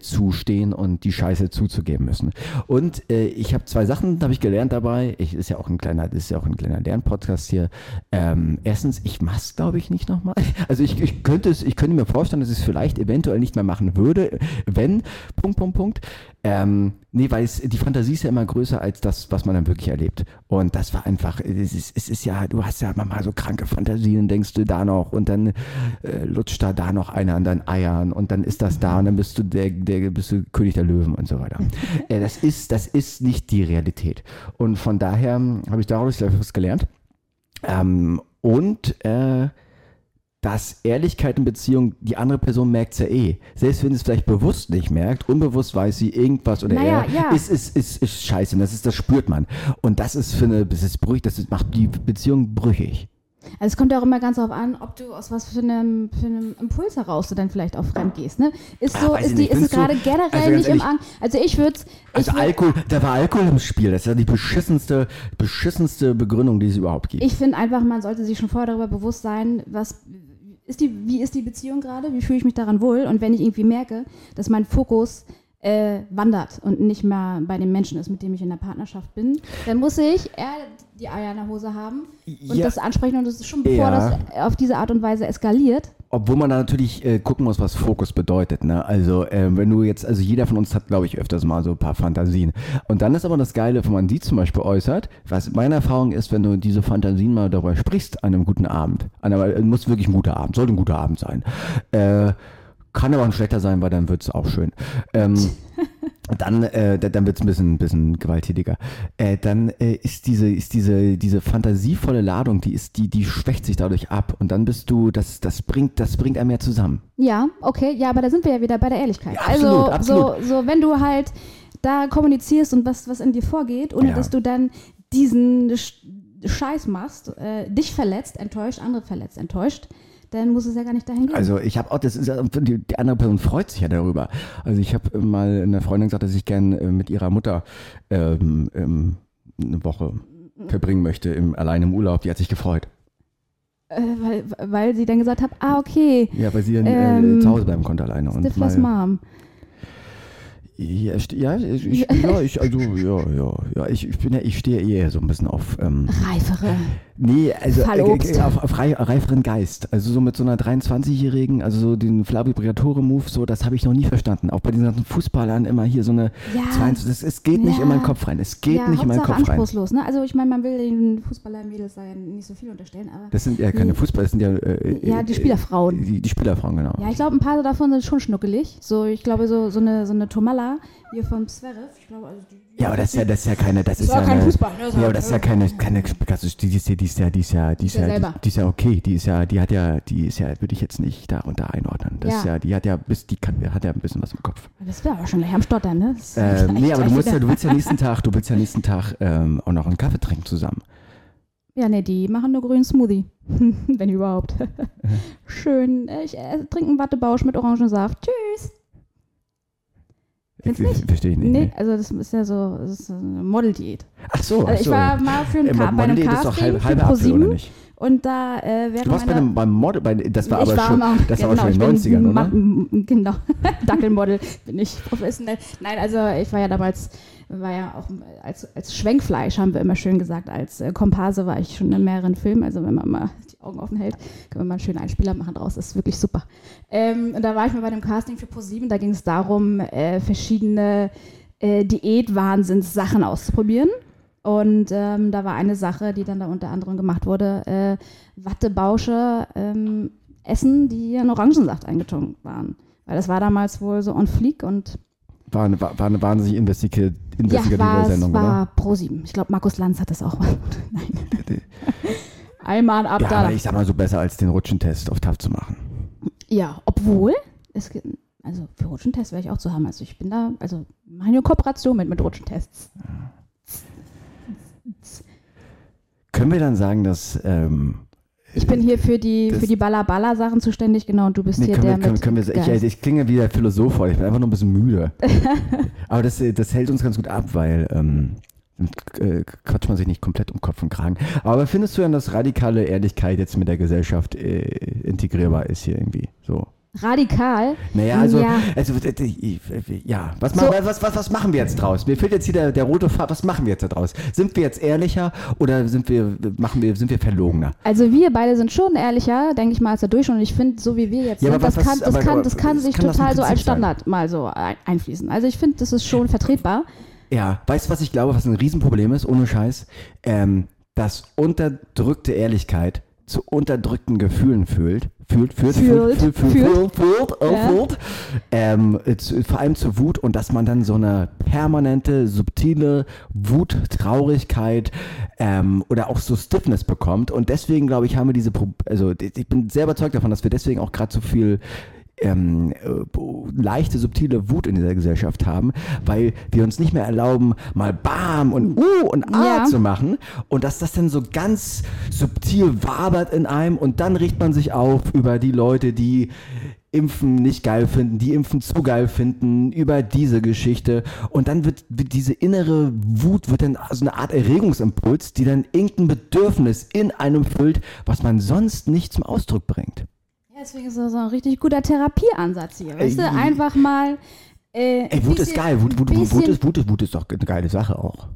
Speaker 4: zu stehen und die Scheiße zuzugeben müssen. Und äh, ich habe zwei Sachen, habe ich gelernt dabei. Ich ist ja auch ein kleiner, ist ja auch ein kleiner Lernpodcast hier. Ähm, erstens, ich mach's, glaube ich, nicht nochmal. Also ich, ich könnte es, ich könnte mir vorstellen, dass ich es vielleicht eventuell nicht mehr machen würde, wenn, Punkt, Punkt, Punkt. Ähm, nee, weil es, die Fantasie ist ja immer größer als das, was man dann wirklich erlebt. Und das war einfach, es ist, es ist ja, du hast ja manchmal so kranke Fantasien, denkst du da noch und dann äh, lutscht da da noch einer an deinen Eiern und dann ist das da und dann bist du der, der bist du König der Löwen und so weiter. äh, das ist, das ist nicht die Realität. Und von daher habe ich daraus was gelernt. Ähm, und äh, dass Ehrlichkeit in Beziehung, die andere Person merkt es ja eh. Selbst wenn sie es vielleicht bewusst nicht merkt, unbewusst weiß sie irgendwas oder
Speaker 1: Naja,
Speaker 4: er,
Speaker 1: ja.
Speaker 4: ist, ist, ist, ist scheiße. Das, ist, das spürt man. Und das ist für eine, das ist brüchig, das macht die Beziehung brüchig.
Speaker 1: Also es kommt ja auch immer ganz darauf an, ob du aus was für einem, für einem Impuls heraus du dann vielleicht auch fremd gehst. Ne? Ist so,
Speaker 4: ich
Speaker 1: ist, die, ist es
Speaker 4: Findest du-
Speaker 1: gerade generell
Speaker 4: also
Speaker 1: nicht im
Speaker 4: ehrlich-
Speaker 1: An. Also ich würde
Speaker 4: Also Alkohol, da war Alkohol im Spiel. Das ist ja die beschissenste, beschissenste Begründung, die es überhaupt gibt.
Speaker 1: Ich finde einfach, man sollte sich schon vorher darüber bewusst sein, was ist die, wie ist die Beziehung gerade, wie fühle ich mich daran wohl und wenn ich irgendwie merke, dass mein Fokus äh, wandert und nicht mehr bei dem Menschen ist, mit dem ich in der Partnerschaft bin, dann muss ich eher die Eier in der Hose haben und
Speaker 4: Ja.
Speaker 1: das ansprechen und das ist schon bevor
Speaker 4: Ja.
Speaker 1: das auf diese Art und Weise eskaliert.
Speaker 4: Obwohl man da natürlich äh, gucken muss, was Fokus bedeutet. Ne? Also ähm, wenn du jetzt, also jeder von uns hat, glaube ich, öfters mal so ein paar Fantasien. Und dann ist aber das Geile, wenn man die zum Beispiel äußert, was meine Erfahrung ist, wenn du diese Fantasien mal darüber sprichst an einem guten Abend. An einem, äh, muss wirklich ein guter Abend, sollte ein guter Abend sein. Äh, kann aber ein schlechter sein, weil dann wird es auch schön. Ähm, dann, äh, da- dann wird es ein bisschen, bisschen gewalttätiger. Äh, dann äh, ist diese, ist diese, diese fantasievolle Ladung, die ist, die, die schwächt sich dadurch ab. Und dann bist du, das, das bringt, das bringt einem mehr zusammen.
Speaker 1: Ja, okay, ja, aber da sind wir ja wieder bei der Ehrlichkeit.
Speaker 4: Ja, absolut,
Speaker 1: also
Speaker 4: absolut.
Speaker 1: So, so, wenn du halt da kommunizierst und was, was in dir vorgeht, ohne
Speaker 4: Ja.
Speaker 1: dass du dann diesen Sch Scheiß machst, äh, dich verletzt, enttäuscht, andere verletzt, enttäuscht, dann muss es ja gar nicht dahin gehen.
Speaker 4: Also ich habe auch, das ist die, die andere Person freut sich ja darüber. Also ich habe mal einer Freundin gesagt, dass ich gern äh, mit ihrer Mutter ähm, ähm, eine Woche verbringen möchte, im, allein im Urlaub. Die hat sich gefreut.
Speaker 1: äh, weil, weil sie dann gesagt hat, ah, okay,
Speaker 4: Ja, weil sie dann
Speaker 1: Ähm,
Speaker 4: äh, zu Hause bleiben konnte alleine. Mal,
Speaker 1: Mom.
Speaker 4: ja, ja, ich, ich, ja, ich, also, ja, ja, ja, ich, ich bin ja, ich stehe eher so ein bisschen auf, ähm,
Speaker 1: Reifere.
Speaker 4: Nee, also äh, äh, auf, auf rei reiferen Geist. Also so mit so einer 23-Jährigen, also so den Flavio Briatore-Move, so, das habe ich noch nie verstanden. Auch bei diesen ganzen Fußballern immer hier so eine
Speaker 1: Ja.
Speaker 4: 22, das, es geht nicht
Speaker 1: Ja.
Speaker 4: in meinen Kopf rein. Es geht
Speaker 1: ja,
Speaker 4: nicht in meinen Kopf rein.
Speaker 1: anspruchslos, ne? Also ich meine, man will den Fußballer-Mädels ja nicht so viel unterstellen, aber
Speaker 4: Das sind ja keine
Speaker 1: Nee.
Speaker 4: Fußballer, das sind ja äh,
Speaker 1: Ja, die Spielerfrauen.
Speaker 4: Die, die Spielerfrauen, genau.
Speaker 1: Ja, ich glaube, ein paar davon sind schon schnuckelig. So, ich glaube, so, so eine, so eine Tomalla hier vom Zverev. Ich glaube, also die,
Speaker 4: Ja, aber das ist ja, das ist ja keine, das ist
Speaker 1: war
Speaker 4: ja
Speaker 1: kein
Speaker 4: eine,
Speaker 1: Fußball, ne? Das
Speaker 4: Ja,
Speaker 1: war-
Speaker 4: aber das ist ja keine, keine, klassisch, die ist ja, die ist ja, die ist ja, die ist
Speaker 1: ja
Speaker 4: ja, die ist ja okay, die ist ja, die hat ja, die ist ja, würde ich jetzt nicht darunter einordnen. Das ist
Speaker 1: Ja.
Speaker 4: ja, die hat ja, bis, die kann, hat ja ein bisschen was im Kopf.
Speaker 1: das wäre aber schon gleich am Stottern, ne? Das ist
Speaker 4: Äh, nee, aber du musst ja, du willst ja nächsten Tag, du willst ja nächsten Tag ähm, auch noch einen Kaffee trinken zusammen.
Speaker 1: Ja, nee, die machen nur grünen Smoothie. Wenn überhaupt. Schön. Ich äh, trinke einen Wattebausch mit Orangensaft. Tschüss. Findest nicht?
Speaker 4: Verstehe ich nicht.
Speaker 1: Nee, also das ist ja so das ist eine Model-Diät.
Speaker 4: Ach so, ach
Speaker 1: Also ich
Speaker 4: so.
Speaker 1: war mal für ein
Speaker 4: Äh,
Speaker 1: Ka bei einem
Speaker 4: Model ist doch
Speaker 1: Casting
Speaker 4: halbe,
Speaker 1: für
Speaker 4: halbe Apfel, oder
Speaker 1: ProSieben
Speaker 4: nicht?
Speaker 1: und da äh, während
Speaker 4: Du warst bei einem, beim Model, bei, das war
Speaker 1: ich
Speaker 4: aber
Speaker 1: war
Speaker 4: schon,
Speaker 1: mal,
Speaker 4: das war
Speaker 1: genau,
Speaker 4: aber schon in
Speaker 1: ich
Speaker 4: den
Speaker 1: bin
Speaker 4: 90ern, oder?
Speaker 1: Genau, Dackelmodel bin ich professionell. Nein, also ich war ja damals, war ja auch als, als Schwenkfleisch, haben wir immer schön gesagt, als äh, Komparse war ich schon in mehreren Filmen, also wenn man mal die Augen offen hält, können wir mal einen schönen Einspieler machen draus, das ist wirklich super. Ähm, und da war ich mal bei einem Casting für ProSieben, da ging es darum, äh, verschiedene äh, Diät-Wahnsinns-Sachen auszuprobieren. Und ähm, da war eine Sache, die dann da unter anderem gemacht wurde, äh, Wattebausche ähm, essen, die in Orangensaft eingetunkt waren. Weil das war damals wohl so on fleek und
Speaker 4: War eine, war eine wahnsinnig investigative, investigative
Speaker 1: ja, war,
Speaker 4: Sendung,
Speaker 1: war Pro7. Ich glaube, Markus Lanz hat das auch mal. Nein. Einmal ab?
Speaker 4: Ja,
Speaker 1: da.
Speaker 4: aber ich sag mal so besser als den Rutschentest auf TAF zu machen.
Speaker 1: Ja, obwohl, es also für Rutschentests wäre ich auch zu haben. Also ich bin da, also mache eine Kooperation mit, mit Rutschentests.
Speaker 4: Können wir dann sagen, dass ähm,
Speaker 1: Ich bin hier für die,
Speaker 4: Das-
Speaker 1: für die Balla-Balla-Sachen zuständig, genau, und du bist
Speaker 4: Nee,
Speaker 1: hier
Speaker 4: können
Speaker 1: der
Speaker 4: wir, können,
Speaker 1: mit
Speaker 4: können wir, ich,
Speaker 1: Geist.
Speaker 4: ich klinge wie der Philosoph heute, ich bin einfach nur ein bisschen müde. Aber das, das hält uns ganz gut ab, weil ähm, dann äh, quatscht man sich nicht komplett um Kopf und Kragen. Aber findest du denn, dass radikale Ehrlichkeit jetzt mit der Gesellschaft äh, integrierbar ist hier irgendwie? So.
Speaker 1: Radikal.
Speaker 4: Naja, also,
Speaker 1: Ja.
Speaker 4: also äh, äh, ja, was,
Speaker 1: So.
Speaker 4: was, was, was machen wir jetzt draus? Mir fehlt jetzt hier der, der rote Faden, was machen wir jetzt da draus? Sind wir jetzt ehrlicher oder sind wir, machen wir, sind wir verlogener?
Speaker 1: Also wir beide sind schon ehrlicher, denke ich mal, als der Durchschnitt. Und ich finde, so wie wir jetzt
Speaker 4: Ja,
Speaker 1: sind, das, kann, das,
Speaker 4: aber-
Speaker 1: kann, das kann sich
Speaker 4: kann das
Speaker 1: total so als
Speaker 4: Prinzip sein.
Speaker 1: Standard mal so ein- einfließen. Also ich finde, das ist schon vertretbar.
Speaker 4: Ja, weißt du, was ich glaube, was ein Riesenproblem ist, ohne Scheiß? Ähm, dass unterdrückte Ehrlichkeit zu unterdrückten Gefühlen fühlt, fühlt, fühlt,
Speaker 1: Fühlt,
Speaker 4: fühlt, fühlt, fühlt,
Speaker 1: fühlt.
Speaker 4: äh, ähm, äh, zu, vor allem zur Wut und dass man dann so eine permanente, subtile Wut, Traurigkeit ähm, oder auch so Stiffness bekommt. Und deswegen, glaube ich, haben wir diese, Pro also ich bin sehr überzeugt davon, dass wir deswegen auch gerade so viel ähm, äh, leichte, subtile Wut in dieser Gesellschaft haben, weil wir uns nicht mehr erlauben, mal Bam und Uh und Ah
Speaker 1: Ja.
Speaker 4: zu machen und dass das dann so ganz subtil wabert in einem und dann riecht man sich auf über die Leute, die Impfen nicht geil finden, die Impfen zu geil finden, über diese Geschichte und dann wird, wird diese innere Wut, wird dann so eine Art Erregungsimpuls, die dann irgendein Bedürfnis in einem füllt, was man sonst nicht zum Ausdruck bringt.
Speaker 1: Deswegen ist das ein richtig guter Therapieansatz hier. Weißt du, einfach mal. Äh,
Speaker 4: Ey, Wut ist geil, Wut, Wut, Wut, Wut, ist, Wut, ist, Wut ist doch eine geile Sache auch.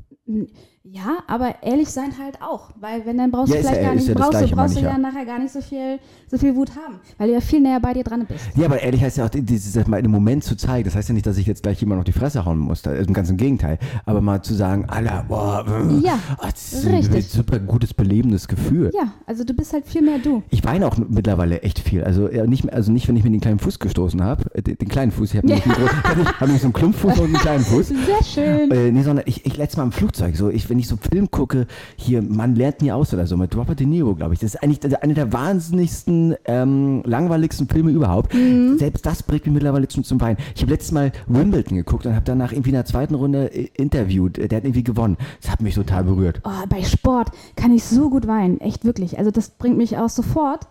Speaker 1: Ja, aber ehrlich sein halt auch. Weil wenn dann brauchst
Speaker 4: Ja,
Speaker 1: du vielleicht
Speaker 4: ja-
Speaker 1: gar nicht,
Speaker 4: ja
Speaker 1: brauchst, du, brauchst du ja
Speaker 4: ja.
Speaker 1: nachher gar nicht so viel, so viel Wut haben. Weil du ja viel näher bei dir dran bist.
Speaker 4: Ja, aber ehrlich heißt ja auch, dieses mal einem Moment zu zeigen, das heißt ja nicht, dass ich jetzt gleich jemand auf die Fresse hauen muss, also ganz im Gegenteil, aber mal zu sagen, Alter, boah,
Speaker 1: Ja,
Speaker 4: ah, das ist ein
Speaker 1: richtig.
Speaker 4: super gutes, belebendes Gefühl.
Speaker 1: Ja, also du bist halt viel mehr du.
Speaker 4: Ich weine auch mittlerweile echt viel. Also nicht, also nicht, wenn ich mir den kleinen Fuß gestoßen habe, äh, den, kleinen Fuß. Ich habe nämlich, hab so einen Klumpfuß und einen kleinen Fuß.
Speaker 1: Sehr schön.
Speaker 4: Äh, nee, sondern ich, ich letztes Mal im Flugzeug, so, ich, wenn ich so Film gucke, hier, man lernt nie aus oder so, mit Robert De Niro, glaube ich. Das ist eigentlich einer der wahnsinnigsten, ähm, langweiligsten Filme überhaupt.
Speaker 1: Mhm.
Speaker 4: Selbst das bringt mich mittlerweile zum, zum Weinen. Ich habe letztes Mal Wimbledon geguckt und habe danach irgendwie in der zweiten Runde äh, interviewt. Der hat irgendwie gewonnen. Das hat mich total berührt.
Speaker 1: Oh, bei Sport kann ich so gut weinen. Echt wirklich. Also das bringt mich auch sofort.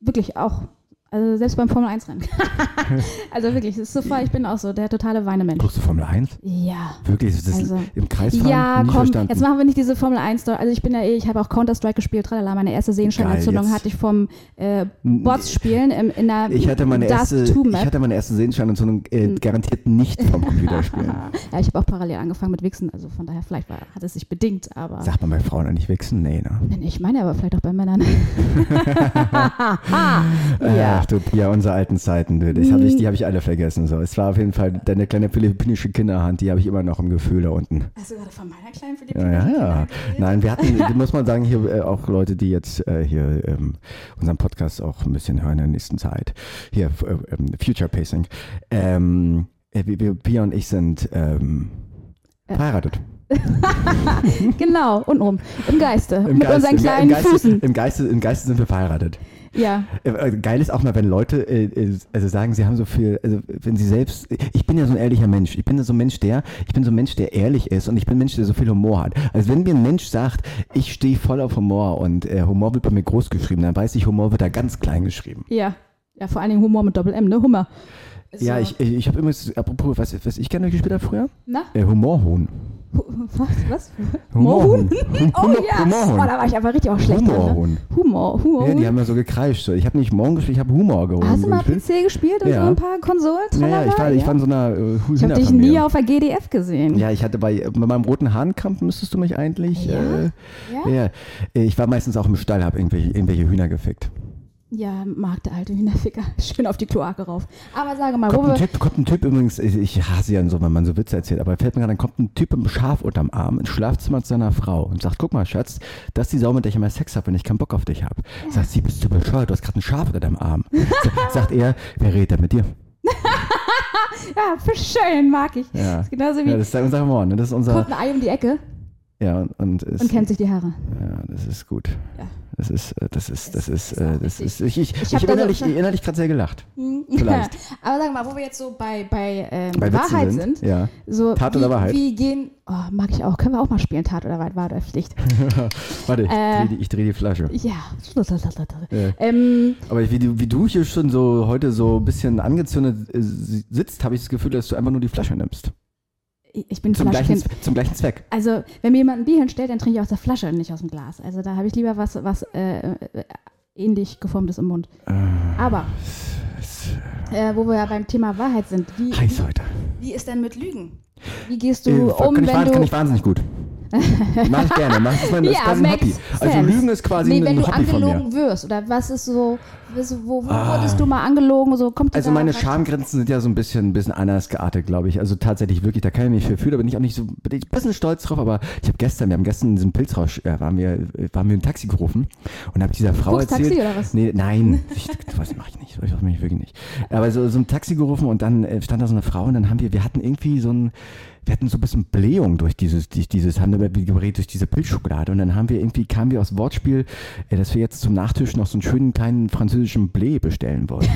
Speaker 1: Wirklich auch. Also selbst beim Formel 1 Rennen. also wirklich, es ist sofort, ich bin auch so der totale Weinemensch.
Speaker 4: Guckst du Formel 1?
Speaker 1: Ja.
Speaker 4: Wirklich? Ist das
Speaker 1: Also-
Speaker 4: im Kreis?
Speaker 1: Ja, komm,
Speaker 4: verstanden.
Speaker 1: jetzt machen wir nicht diese Formel 1 Story. Also ich bin ja eh, ich habe auch Counter-Strike gespielt, tralala. Meine erste Sehenscheinentzündung hatte ich vom äh, Bots spielen im, in der
Speaker 4: Ich hatte meine erste,
Speaker 1: 2
Speaker 4: ich hatte meine erste Sehenscheinentzündung äh, garantiert nicht vom Computerspielen.
Speaker 1: ja, ich habe auch parallel angefangen mit Wichsen, also von daher vielleicht war, hat es sich bedingt, aber
Speaker 4: Sagt man bei Frauen eigentlich wichsen? Nee, ne?
Speaker 1: ich meine aber vielleicht auch bei Männern.
Speaker 4: Ja.
Speaker 1: Ja.
Speaker 4: Ach du Pia, unsere alten Zeiten, du, das hab ich, die habe ich alle vergessen. So. Es war auf jeden Fall deine kleine philippinische Kinderhand, die habe ich immer noch im Gefühl da unten.
Speaker 1: Hast du gerade von meiner kleinen
Speaker 4: Ja,
Speaker 1: Philippinen?
Speaker 4: ja, ja. Nein, wir hatten, muss man sagen, hier äh, auch Leute, die jetzt äh, hier ähm, unseren Podcast auch ein bisschen hören in der nächsten Zeit. Hier, äh, ähm, Future Pacing. Ähm, äh, wir, wir, Pia und ich sind ähm,
Speaker 1: Äh.
Speaker 4: verheiratet.
Speaker 1: Genau, untenrum. Im Geiste. mit
Speaker 4: Geiste-
Speaker 1: unseren
Speaker 4: im
Speaker 1: kleinen
Speaker 4: im Geiste,
Speaker 1: Füßen.
Speaker 4: Im Geiste, Im Geiste sind wir verheiratet.
Speaker 1: Ja.
Speaker 4: Äh, äh, Geil ist auch mal, wenn Leute äh, also sagen, sie haben so viel, also wenn sie selbst, ich bin ja so ein ehrlicher Mensch, ich bin so ein Mensch, der, ich bin so ein Mensch, der ehrlich ist und ich bin ein Mensch, der so viel Humor hat. Also wenn mir ein Mensch sagt, ich stehe voll auf Humor und äh, Humor wird bei mir groß geschrieben, dann weiß ich, Humor wird da ganz klein geschrieben.
Speaker 1: Ja. Ja, vor allen Dingen Humor mit Doppel-M, ne? Hummer. Ist
Speaker 4: Ja,
Speaker 1: so-
Speaker 4: ich, ich, ich habe übrigens, apropos, was, was ich gerne gespielt habe früher?
Speaker 1: Na?
Speaker 4: Äh, Humorhuhn.
Speaker 1: Hu- Was? Was?
Speaker 4: Humorhuhn.
Speaker 1: Oh ja.
Speaker 4: Humorhuhn.
Speaker 1: Oh, da war ich aber richtig auch schlecht drin.
Speaker 4: Humorhuhn.
Speaker 1: Ne? Humor, Humor.
Speaker 4: Ja, die haben ja so gekreischt. So. Ich habe nicht Morgen gespielt, ich habe Humor geholt.
Speaker 1: Hast du mal PC gespielt und
Speaker 4: Ja.
Speaker 1: so ein paar Konsolen?
Speaker 4: Ja, ja, ich war, ich war in so einer äh,
Speaker 1: ich habe dich nie auf der GDF gesehen.
Speaker 4: Ja, ich hatte bei, bei meinem roten Hahnkampf müsstest du mich eigentlich.
Speaker 1: Ja?
Speaker 4: Äh,
Speaker 1: Ja?
Speaker 4: ja. Äh, Ich war meistens auch im Stall, habe irgendwelche, irgendwelche Hühner gefickt.
Speaker 1: Ja, mag der alte Hühnerficker. Schön auf die Kloake rauf. Aber sage mal, wo
Speaker 4: Kommt ein,
Speaker 1: wir,
Speaker 4: typ, kommt ein Typ übrigens, ich ich hasse ja so, wenn man so Witze erzählt, aber fällt mir gerade, ein, kommt ein Typ mit einem Schaf unterm Arm ins Schlafzimmer zu seiner Frau und sagt, guck mal, Schatz, das ist die Sau, mit der ich immer Sex habe, wenn ich keinen Bock auf dich habe. Sagt sie, bist du bescheuert, du hast gerade ein Schaf unter deinem Arm. Sa- sagt er, wer redet denn mit dir?
Speaker 1: ja, für schön, mag ich.
Speaker 4: Ja.
Speaker 1: Das ist genauso wie,
Speaker 4: Ja, das ist unser Humor, ne? Das ist unser,
Speaker 1: kommt ein Ei um die Ecke
Speaker 4: ja, und, und, ist,
Speaker 1: und kennt sich die Haare.
Speaker 4: Ja, das ist gut.
Speaker 1: Ja.
Speaker 4: Das ist, äh, das ist, das ist,
Speaker 1: ist
Speaker 4: äh, das ist, ich, ich,
Speaker 1: Ich
Speaker 4: ich,
Speaker 1: hab
Speaker 4: habe
Speaker 1: da so-
Speaker 4: innerlich, innerlich gerade sehr gelacht. Vielleicht.
Speaker 1: Aber sag mal, wo wir jetzt so bei, bei, ähm,
Speaker 4: Bei
Speaker 1: Wahrheit sind.
Speaker 4: Ja.
Speaker 1: so
Speaker 4: Tat
Speaker 1: wie,
Speaker 4: oder Wahrheit?
Speaker 1: Wie gehen, oh, mag ich auch. Können wir auch mal spielen, Tat oder Wahrheit, oder Pflicht.
Speaker 4: Warte, ich
Speaker 1: Äh.
Speaker 4: dreh die, dreh die Flasche.
Speaker 1: Ja.
Speaker 4: Ja.
Speaker 1: Ähm,
Speaker 4: Aber wie du, wie du hier schon so heute so ein bisschen angezündet sitzt, habe ich das Gefühl, dass du einfach nur die Flasche nimmst.
Speaker 1: Ich bin
Speaker 4: Zum gleichen, zum gleichen Zweck.
Speaker 1: Also, wenn mir jemand ein Bier hinstellt, dann trinke ich aus der Flasche und nicht aus dem Glas. Also, da habe ich lieber was, was äh, äh, ähnlich geformtes im Mund. Aber, äh, wo wir ja beim Thema Wahrheit sind, wie,
Speaker 4: Heiß heute.
Speaker 1: wie ist denn mit Lügen? Wie gehst
Speaker 4: Äh,
Speaker 1: du um,
Speaker 4: kann,
Speaker 1: wenn du...
Speaker 4: kann ich wahnsinnig gut. Mach ich gerne. Mach, das ist mein, das ist
Speaker 1: Ja,
Speaker 4: quasi ein Hobby. Also. Lügen ist quasi
Speaker 1: nee,
Speaker 4: ein
Speaker 1: wenn du
Speaker 4: Hobby von mir.
Speaker 1: angelogen wirst, oder was ist so, Also, Wo, wo wurdest du mal angelogen? So, kommt
Speaker 4: Also meine Schamgrenzen sind ja so ein bisschen, ein bisschen anders geartet, glaube ich. Also tatsächlich wirklich, da kann ich mich für fühlen, da bin ich auch nicht so, bin ich ein bisschen stolz drauf, aber ich habe gestern, wir haben gestern in diesem Pilzrausch, äh, waren wir, äh, waren wir im Taxi gerufen und habe dieser Frau
Speaker 1: Fuchstaxi
Speaker 4: erzählt.
Speaker 1: oder was?
Speaker 4: Nee, nein, ich, was mache ich nicht, sowas mache ich wirklich nicht. Aber so, so ein Taxi gerufen und dann äh, stand da so eine Frau und dann haben wir, wir hatten irgendwie so ein, wir hatten so ein bisschen Blähung durch dieses, durch dieses Handelgerät, durch diese Pilzschokolade und dann haben wir irgendwie, kamen wir aus Wortspiel, äh, dass wir jetzt zum Nachtisch noch so einen schönen kleinen französischen Blé bestellen wollen.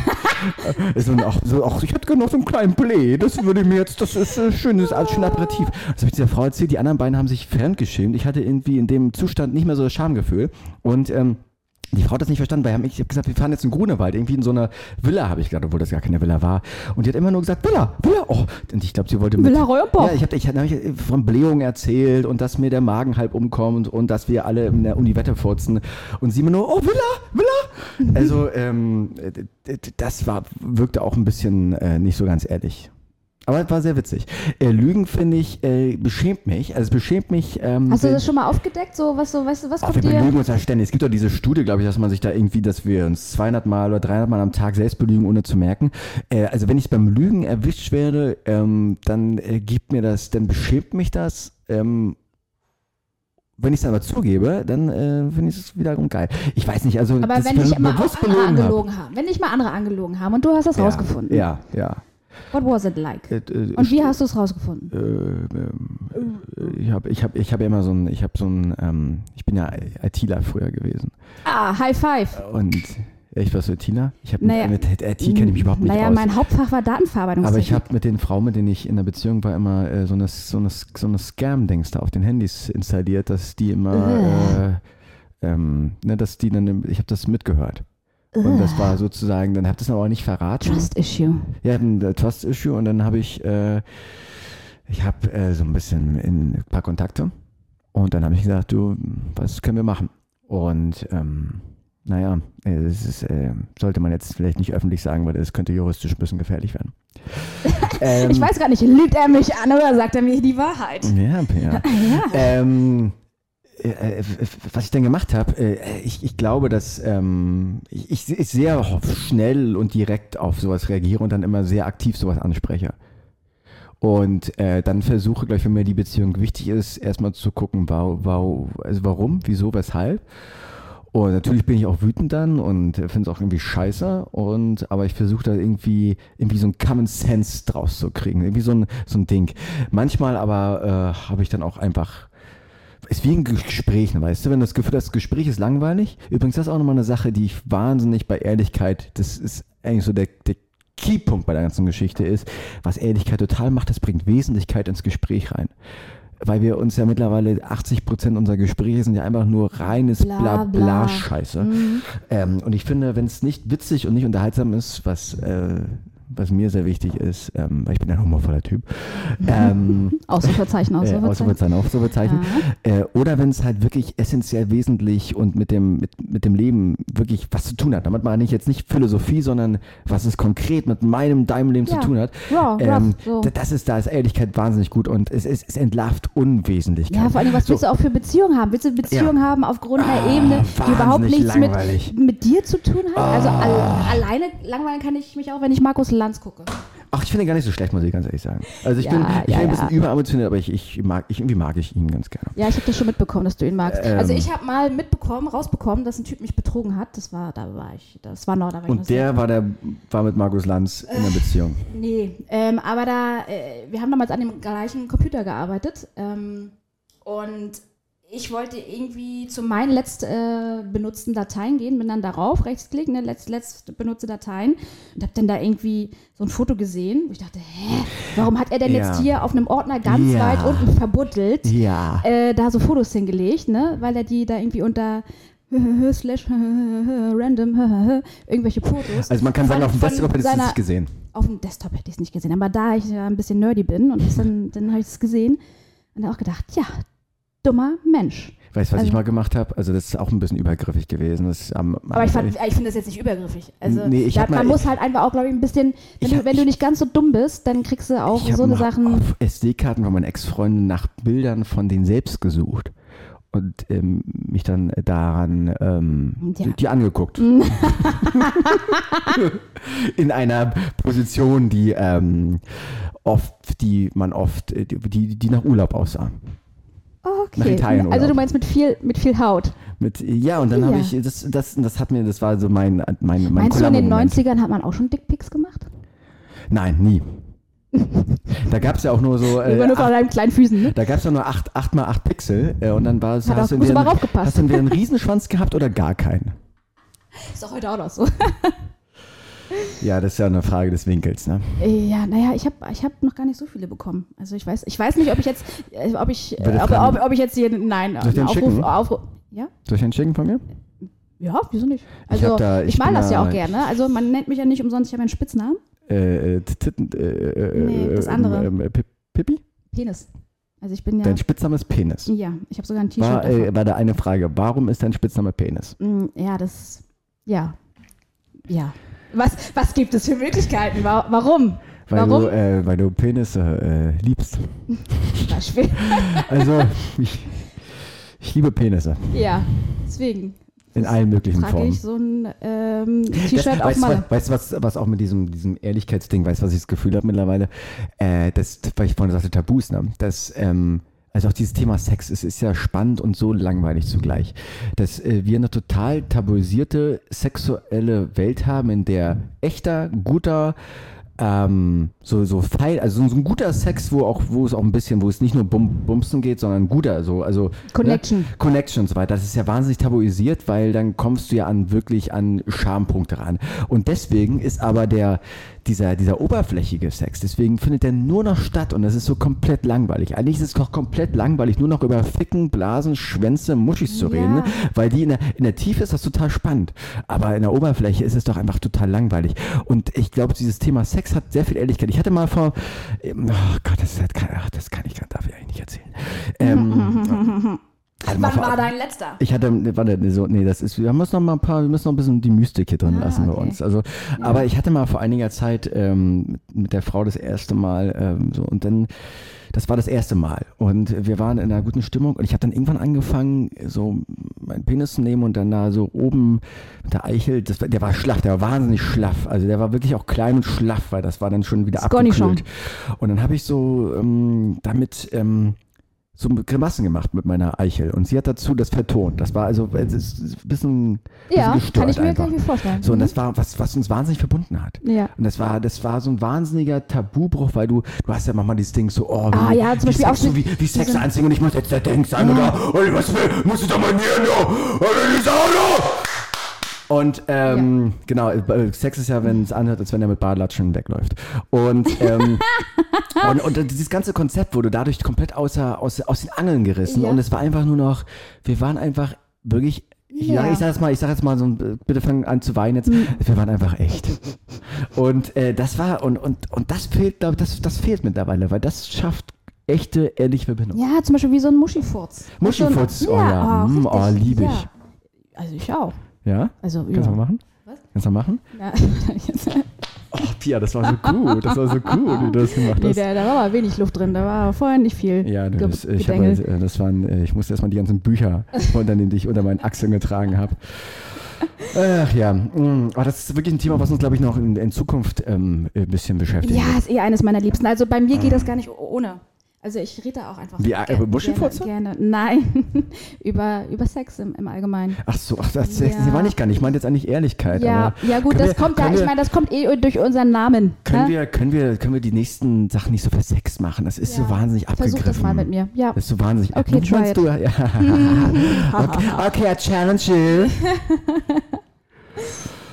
Speaker 4: Ist dann auch so, auch, ich hätte gerne so einen kleinen Blé, das würde mir jetzt, das ist ein schönes, ein schöner Aperitif. Das habe ich dieser Frau erzählt, die anderen beiden haben sich fremdgeschämt. Ich hatte irgendwie in dem Zustand nicht mehr so das Schamgefühl und ähm, die Frau hat das nicht verstanden, weil ich habe gesagt, wir fahren jetzt in Grunewald, irgendwie in so einer Villa, habe ich gerade, obwohl das gar keine Villa war. Und die hat immer nur gesagt, Villa, Villa, oh. Und ich glaube, sie wollte mit.
Speaker 1: Villa Reuenbock.
Speaker 4: Ja, ich habe ich, hab ich von Blähungen erzählt und dass mir der Magen halb umkommt und dass wir alle in der Uni Wette furzen. Und sie immer nur, oh, Villa, Villa. Also, ähm, das war, wirkte auch ein bisschen äh, nicht so ganz ehrlich. Aber es war sehr witzig. Äh, Lügen, finde ich, äh, beschämt mich. Also es beschämt mich. Ähm,
Speaker 1: Hast du das schon mal aufgedeckt? So, was, so, weißt du, was
Speaker 4: Ach,
Speaker 1: kommt
Speaker 4: wir
Speaker 1: dir?
Speaker 4: belügen uns ja ständig. Es gibt doch diese Studie, glaube ich, dass man sich da irgendwie, dass wir uns 200 Mal oder 300 Mal am Tag selbst belügen, ohne zu merken. Äh, also wenn ich beim Lügen erwischt werde, ähm, dann äh, gibt mir das, dann beschämt mich das. Ähm, wenn ich es aber zugebe, dann äh, finde ich es wiederum geil. Ich weiß nicht, also
Speaker 1: Aber wenn dich auch andere angelogen haben. Wenn dich mal andere angelogen haben und du hast das
Speaker 4: Ja,
Speaker 1: rausgefunden.
Speaker 4: Ja, ja.
Speaker 1: What was it like?
Speaker 4: Äh, äh,
Speaker 1: Und wie hast du es rausgefunden?
Speaker 4: äh, ich habe ich hab, ich hab immer so ein, ich habe so ein, ähm, ich bin ja ITler früher gewesen.
Speaker 1: Ah, High Five.
Speaker 4: Und ich war so ITler? Ich habe
Speaker 1: Naja,
Speaker 4: mit, mit IT kenne ich mich überhaupt nicht
Speaker 1: Naja,
Speaker 4: aus.
Speaker 1: mein Hauptfach war
Speaker 4: Aber
Speaker 1: Datenverarbeitungstechnik.
Speaker 4: ich habe mit den Frauen, mit denen ich in der Beziehung war, immer äh, so eine, so eine, so eine Scam-Dings da auf den Handys installiert, dass die immer, äh, ähm, ne, dass die dann, ich habe das mitgehört. Und das war sozusagen, dann habe ich das aber auch nicht verraten.
Speaker 1: Trust Issue.
Speaker 4: Ja, ein äh, Trust-Issue und dann habe ich, äh, ich habe äh, so ein bisschen in, ein paar Kontakte und dann habe ich gesagt, du, was können wir machen? Und ähm, naja, äh, das ist, äh, sollte man jetzt vielleicht nicht öffentlich sagen, weil das könnte juristisch ein bisschen gefährlich werden. ähm,
Speaker 1: Ich weiß gar nicht, lügt er mich an oder sagt er mir die Wahrheit?
Speaker 4: Ja, ja. Ähm, äh, äh, was ich dann gemacht habe, äh, ich, ich glaube, dass ähm, ich, ich, sehr schnell und direkt auf sowas reagiere und dann immer sehr aktiv sowas anspreche. Und äh, dann versuche, gleich, wenn mir die Beziehung wichtig ist, erstmal zu gucken, wa wa also warum, wieso, weshalb. Und natürlich bin ich auch wütend dann und finde es auch irgendwie scheiße. Und aber ich versuche da irgendwie irgendwie so ein Common Sense draus zu kriegen, irgendwie so ein so ein Ding. Manchmal aber äh, habe ich dann auch einfach ist wie ein Gespräch, weißt du, wenn das Gefühl, das Gespräch ist langweilig. Übrigens, das ist auch nochmal eine Sache, die ich wahnsinnig bei Ehrlichkeit, das ist eigentlich so der, der Keypunkt bei der ganzen Geschichte ist, was Ehrlichkeit total macht, das bringt Wesentlichkeit ins Gespräch rein. Weil wir uns ja mittlerweile 80 Prozent unserer Gespräche sind ja einfach nur reines
Speaker 1: Bla,
Speaker 4: Bla
Speaker 1: bla.
Speaker 4: Scheiße. Ähm, und ich finde, wenn es nicht witzig und nicht unterhaltsam ist, was, äh, was mir sehr wichtig ist, ähm, weil ich bin ein humorvoller Typ, ähm,
Speaker 1: Ausrufezeichen,
Speaker 4: äh,
Speaker 1: Ausrufezeichen.
Speaker 4: Ausrufezeichen, Ausrufezeichen. Äh, oder wenn es halt wirklich essentiell wesentlich und mit dem, mit, mit dem Leben wirklich was zu tun hat. Damit meine ich jetzt nicht Philosophie, sondern was es konkret mit meinem, deinem Leben
Speaker 1: Ja.
Speaker 4: zu tun hat.
Speaker 1: Raw,
Speaker 4: ähm,
Speaker 1: so.
Speaker 4: Das ist, da ist Ehrlichkeit wahnsinnig gut und es, es, es entlarvt Unwesentlichkeit.
Speaker 1: Ja, vor allem, was willst du auch für Beziehungen haben? Willst du Beziehungen haben aufgrund einer Ebene, die überhaupt nichts mit, mit dir zu tun hat? Also al alleine langweilen kann ich mich auch, wenn ich Markus Lanz gucke.
Speaker 4: Ach, ich finde ihn gar nicht so schlecht, muss ich ganz ehrlich sagen. Also ich
Speaker 1: Ja,
Speaker 4: bin, ich
Speaker 1: ja,
Speaker 4: bin ein
Speaker 1: ja.
Speaker 4: bisschen überambitioniert, aber ich, ich mag, ich, irgendwie mag ich ihn ganz gerne.
Speaker 1: Ja, ich habe das schon mitbekommen, dass du ihn magst.
Speaker 4: Ähm.
Speaker 1: also ich habe mal mitbekommen, rausbekommen, dass ein Typ mich betrogen hat. Das war, da war ich, das war noch, da war
Speaker 4: Und der war der, war mit Markus Lanz in einer Beziehung.
Speaker 1: Nee, ähm, aber da, äh, wir haben damals an dem gleichen Computer gearbeitet ähm, und ich wollte irgendwie zu meinen letzt äh, benutzten Dateien gehen, bin dann darauf, rechtsklick, ne, letzt, letzt benutzte Dateien und habe dann da irgendwie so ein Foto gesehen, wo ich dachte, hä, warum hat er denn
Speaker 4: Ja.
Speaker 1: jetzt hier auf einem Ordner ganz
Speaker 4: Ja.
Speaker 1: weit unten verbuddelt
Speaker 4: Ja.
Speaker 1: äh, da so Fotos hingelegt, ne, weil er die da irgendwie unter slash random irgendwelche Fotos
Speaker 4: Also man kann sagen, auf dem Desktop hättest du es nicht gesehen.
Speaker 1: auf dem Desktop hätte ich es nicht gesehen, aber da ich ja ein bisschen nerdy bin und dann, dann habe ich es gesehen und dann auch gedacht, ja, dummer Mensch.
Speaker 4: Weißt du, was ich
Speaker 1: Also-
Speaker 4: mal gemacht habe? Also das ist auch ein bisschen übergriffig gewesen. Das, ähm,
Speaker 1: Aber ich, fand- ich finde das jetzt nicht übergriffig. Also
Speaker 4: Nee, ich
Speaker 1: da,
Speaker 4: hab mal-
Speaker 1: man muss halt einfach auch, glaube ich, ein bisschen, wenn,
Speaker 4: Ich
Speaker 1: du,
Speaker 4: hab-
Speaker 1: wenn du nicht ganz so dumm bist, dann kriegst du auch
Speaker 4: ich
Speaker 1: so eine Sachen.
Speaker 4: auf SD-Karten von meinen Ex-Freunden nach Bildern von denen selbst gesucht. und ähm, mich dann daran ähm,
Speaker 1: Ja.
Speaker 4: die angeguckt. In einer Position, die ähm, oft, die man oft, die, die nach Urlaub aussah. Nach
Speaker 1: Okay.
Speaker 4: Italien
Speaker 1: also du meinst mit viel, mit viel Haut.
Speaker 4: Mit, ja, und dann habe
Speaker 1: Ja.
Speaker 4: ich, das, das, das hat mir, das war so mein, mein, mein
Speaker 1: Meinst du, in den
Speaker 4: Columbo-Moment.
Speaker 1: 90ern hat man auch schon Dickpics gemacht?
Speaker 4: Nein, nie. da gab es ja auch nur so. Äh,
Speaker 1: nur von
Speaker 4: acht,
Speaker 1: deinen kleinen Füßen, ne?
Speaker 4: da gab es ja nur 8, acht mal 8 Pixel äh, und dann war es. Hast, hast du entweder einen Riesenschwanz gehabt oder gar keinen?
Speaker 1: Ist doch heute auch noch so.
Speaker 4: Ja, das ist ja eine Frage des Winkels, ne?
Speaker 1: Ja, naja, ich habe ich hab noch gar nicht so viele bekommen. Also ich weiß, ich weiß nicht, ob ich jetzt, äh, ob ich, äh, ob, ob, ob ich jetzt hier, nein,
Speaker 4: Soll ich den
Speaker 1: einen
Speaker 4: schicken?
Speaker 1: Aufruf, Aufruf, ja?
Speaker 4: Soll ich einen schicken von mir?
Speaker 1: Ja, wieso nicht?
Speaker 4: Ich
Speaker 1: Also
Speaker 4: hab da-
Speaker 1: ich,
Speaker 4: ich
Speaker 1: mal
Speaker 4: bin
Speaker 1: das ja auch gerne. Also man nennt mich ja nicht umsonst, ich habe einen Spitznamen.
Speaker 4: Äh, äh, Titten, äh, äh,
Speaker 1: Nee, das andere.
Speaker 4: Ähm, äh, Pi- Pippi?
Speaker 1: Penis. Also ich bin ja,
Speaker 4: Dein Spitzname ist Penis.
Speaker 1: ja, ich habe sogar ein T-Shirt
Speaker 4: War, äh, war da eine Frage. Warum ist dein Spitzname Penis?
Speaker 1: Mm, Ja, das, ja, ja. Was, was gibt es für Möglichkeiten? Wa- Warum?
Speaker 4: Weil
Speaker 1: Warum?
Speaker 4: du, äh, weil du Penisse äh, liebst.
Speaker 1: Beispiel.
Speaker 4: Also, ich, ich liebe Penisse.
Speaker 1: ja, deswegen
Speaker 4: In allen möglichen
Speaker 1: trage
Speaker 4: Formen.
Speaker 1: ich so ein ähm, T-Shirt auf
Speaker 4: weißt,
Speaker 1: Malle.
Speaker 4: du, weißt du, was, was auch mit diesem, diesem Ehrlichkeitsding, weißt du, was ich das Gefühl habe mittlerweile? Äh, das, weil ich vorhin sagte, Tabus, ne? Das, ähm, also auch dieses Thema Sex, es ist ja spannend und so langweilig zugleich. Dass äh, wir eine total tabuisierte sexuelle Welt haben, in der echter, guter, ähm, so, so feil, also so ein guter Sex, wo auch, wo es auch ein bisschen, wo es nicht nur Bum, Bumsen geht, sondern guter, so, also
Speaker 1: Connection.
Speaker 4: Ne? Connection und so weiter. Das ist ja wahnsinnig tabuisiert, weil dann kommst du ja an wirklich an Schampunkte ran. Und deswegen ist aber der, dieser, dieser oberflächige Sex, deswegen findet der nur noch statt und das ist so komplett langweilig. Eigentlich ist es doch komplett langweilig, nur noch über Ficken, Blasen, Schwänze, Muschis zu
Speaker 1: Ja.
Speaker 4: reden, ne? weil die in der, in der Tiefe ist das total spannend. Aber in der Oberfläche ist es doch einfach total langweilig. Und ich glaube, dieses Thema Sex hat sehr viel Ehrlichkeit. Ich hatte mal vor, ähm, oh Gott, das, ist halt kein, ach, das kann ich, darf ich eigentlich nicht erzählen. Ähm, hatte
Speaker 1: Wann war dein letzter?
Speaker 4: ich hatte, warte, ne, so, nee, das ist, wir müssen noch mal ein paar, wir müssen noch ein bisschen die Mystik hier drin
Speaker 1: Ah,
Speaker 4: lassen bei
Speaker 1: okay.
Speaker 4: uns. Also, aber ich hatte mal vor einiger Zeit ähm, mit, mit der Frau das erste Mal ähm, so und dann, das war das erste Mal und wir waren in einer guten Stimmung und ich habe dann irgendwann angefangen, so meinen Penis zu nehmen und dann da so oben mit der Eichel, das, der war schlaff, der war wahnsinnig schlaff, also der war wirklich auch klein und schlaff, weil das war dann schon wieder abgekühlt. Und dann habe ich so ähm, damit ähm, so Grimassen gemacht mit meiner Eichel und sie hat dazu das vertont. Das war also es ist ein bisschen, bisschen
Speaker 1: Ja,
Speaker 4: gestört
Speaker 1: kann ich, mir,
Speaker 4: einfach.
Speaker 1: kann ich mir vorstellen.
Speaker 4: So, und
Speaker 1: Mhm.
Speaker 4: das war was, was uns wahnsinnig verbunden hat.
Speaker 1: Ja.
Speaker 4: Und das war, das war so ein wahnsinniger Tabubruch, weil du, du hast ja manchmal dieses Ding so, oh, wie,
Speaker 1: Ah, ja, zum
Speaker 4: wie
Speaker 1: Beispiel
Speaker 4: Sex,
Speaker 1: auch
Speaker 4: so wie, wie Sex anziehen und ich muss jetzt der Ding sein oder, oh, was will, muss ich doch mal ja, oder die Sauna. Und ähm, genau, äh, Sex ist ja, wenn es anhört, als wenn er mit Badlatschen wegläuft. Und, ähm, und, und dieses ganze Konzept wurde dadurch komplett außer, aus, aus den Angeln gerissen.
Speaker 1: Ja.
Speaker 4: Und es war einfach nur noch, wir waren einfach wirklich, ja.
Speaker 1: Ja.
Speaker 4: ich sag jetzt mal, ich sag jetzt mal so, ein- bitte fang an zu weinen jetzt. Wir waren einfach echt. Und äh, das war, und, und, und das fehlt, glaube ich, das, das fehlt mittlerweile, weil das schafft echte, ehrliche Verbindung.
Speaker 1: Ja, zum Beispiel wie so ein Muschifurz.
Speaker 4: Muschifurz,
Speaker 1: So
Speaker 4: oh
Speaker 1: ein-
Speaker 4: ja, mm, oh,
Speaker 1: richtig,
Speaker 4: lieb ich.
Speaker 1: Ja. Also ich auch.
Speaker 4: Ja?
Speaker 1: Also,
Speaker 4: Kannst du
Speaker 1: ja.
Speaker 4: mal machen?
Speaker 1: Was?
Speaker 4: Kannst du mal machen?
Speaker 1: Ja.
Speaker 4: Oh, Pia, das war so gut. Das war so gut, wie du das gemacht
Speaker 1: nee,
Speaker 4: hast.
Speaker 1: da, da war aber wenig Luft drin. Da war vorher nicht viel.
Speaker 4: Ja, du, das, ich, hab, halt, äh, das waren, äh, ich musste erstmal die ganzen Bücher unternehmen, die ich unter meinen Achseln getragen habe. Ach ja, mm, aber das ist wirklich ein Thema, was uns, glaube ich, noch in, in Zukunft ähm, ein bisschen beschäftigt.
Speaker 1: Ja, ist eh eines meiner Liebsten. Also bei mir geht das gar nicht ohne. Also ich rede da auch einfach.
Speaker 4: Wie, äh,
Speaker 1: ger-
Speaker 4: Muschelfurze?
Speaker 1: Gerne. Nein, über, über Sex im, im Allgemeinen.
Speaker 4: Ach so, ach, das,
Speaker 1: Ja.
Speaker 4: das meine ich gar nicht. Ich meine jetzt eigentlich Ehrlichkeit.
Speaker 1: Ja, ja gut, das
Speaker 4: wir-
Speaker 1: kommt ja,
Speaker 4: können
Speaker 1: ich
Speaker 4: wir-
Speaker 1: meine, das kommt eh durch unseren Namen.
Speaker 4: Können
Speaker 1: ne?
Speaker 4: wir, können, wir, können wir die nächsten Sachen nicht so für Sex machen? Das ist
Speaker 1: Ja.
Speaker 4: so wahnsinnig abgegriffen.
Speaker 1: Versuch das mal mit mir. Ja.
Speaker 4: Das ist so wahnsinnig.
Speaker 1: Okay, try
Speaker 4: du? Ja. okay, okay, I challenge you.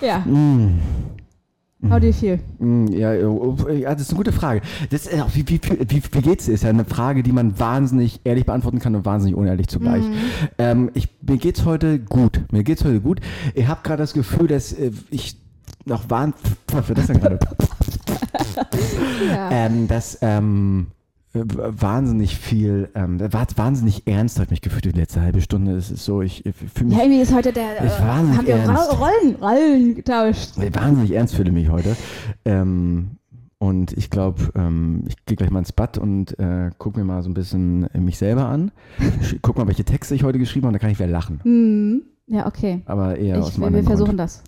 Speaker 1: Ja.
Speaker 4: Mm.
Speaker 1: How do you feel?
Speaker 4: Mm, Ja, oh, oh, ja, das ist eine gute Frage. Das, auch wie, wie, wie, wie geht's dir? Ist ja eine Frage, die man wahnsinnig ehrlich beantworten kann und wahnsinnig unehrlich zugleich.
Speaker 1: Mhm.
Speaker 4: Ähm, ich, mir geht's heute gut. Mir geht's heute gut. Ich habe gerade das Gefühl, dass äh, ich noch wahn... Was war das denn gerade?
Speaker 1: Ja.
Speaker 4: ähm, dass ähm, äh, wahnsinnig viel, ähm, war wahnsinnig ernst, habe ich mich gefühlt die letzte halbe Stunde. Es ist so, ich, ich fühle mich
Speaker 1: ja, irgendwie ist heute der.
Speaker 4: Ich
Speaker 1: Äh,
Speaker 4: nicht
Speaker 1: haben wir
Speaker 4: ernst.
Speaker 1: Rollen, Rollen getauscht.
Speaker 4: wahnsinnig ernst fühle mich heute. Ähm, Und ich glaube, ähm, ich gehe gleich mal ins Bad und äh, gucke mir mal so ein bisschen mich selber an. Guck mal, welche Texte ich heute geschrieben habe, und da kann ich wieder lachen.
Speaker 1: Hm. Ja, okay.
Speaker 4: Aber eher aus
Speaker 1: Ich, wir,
Speaker 4: meinem
Speaker 1: wir
Speaker 4: Grund.
Speaker 1: versuchen das.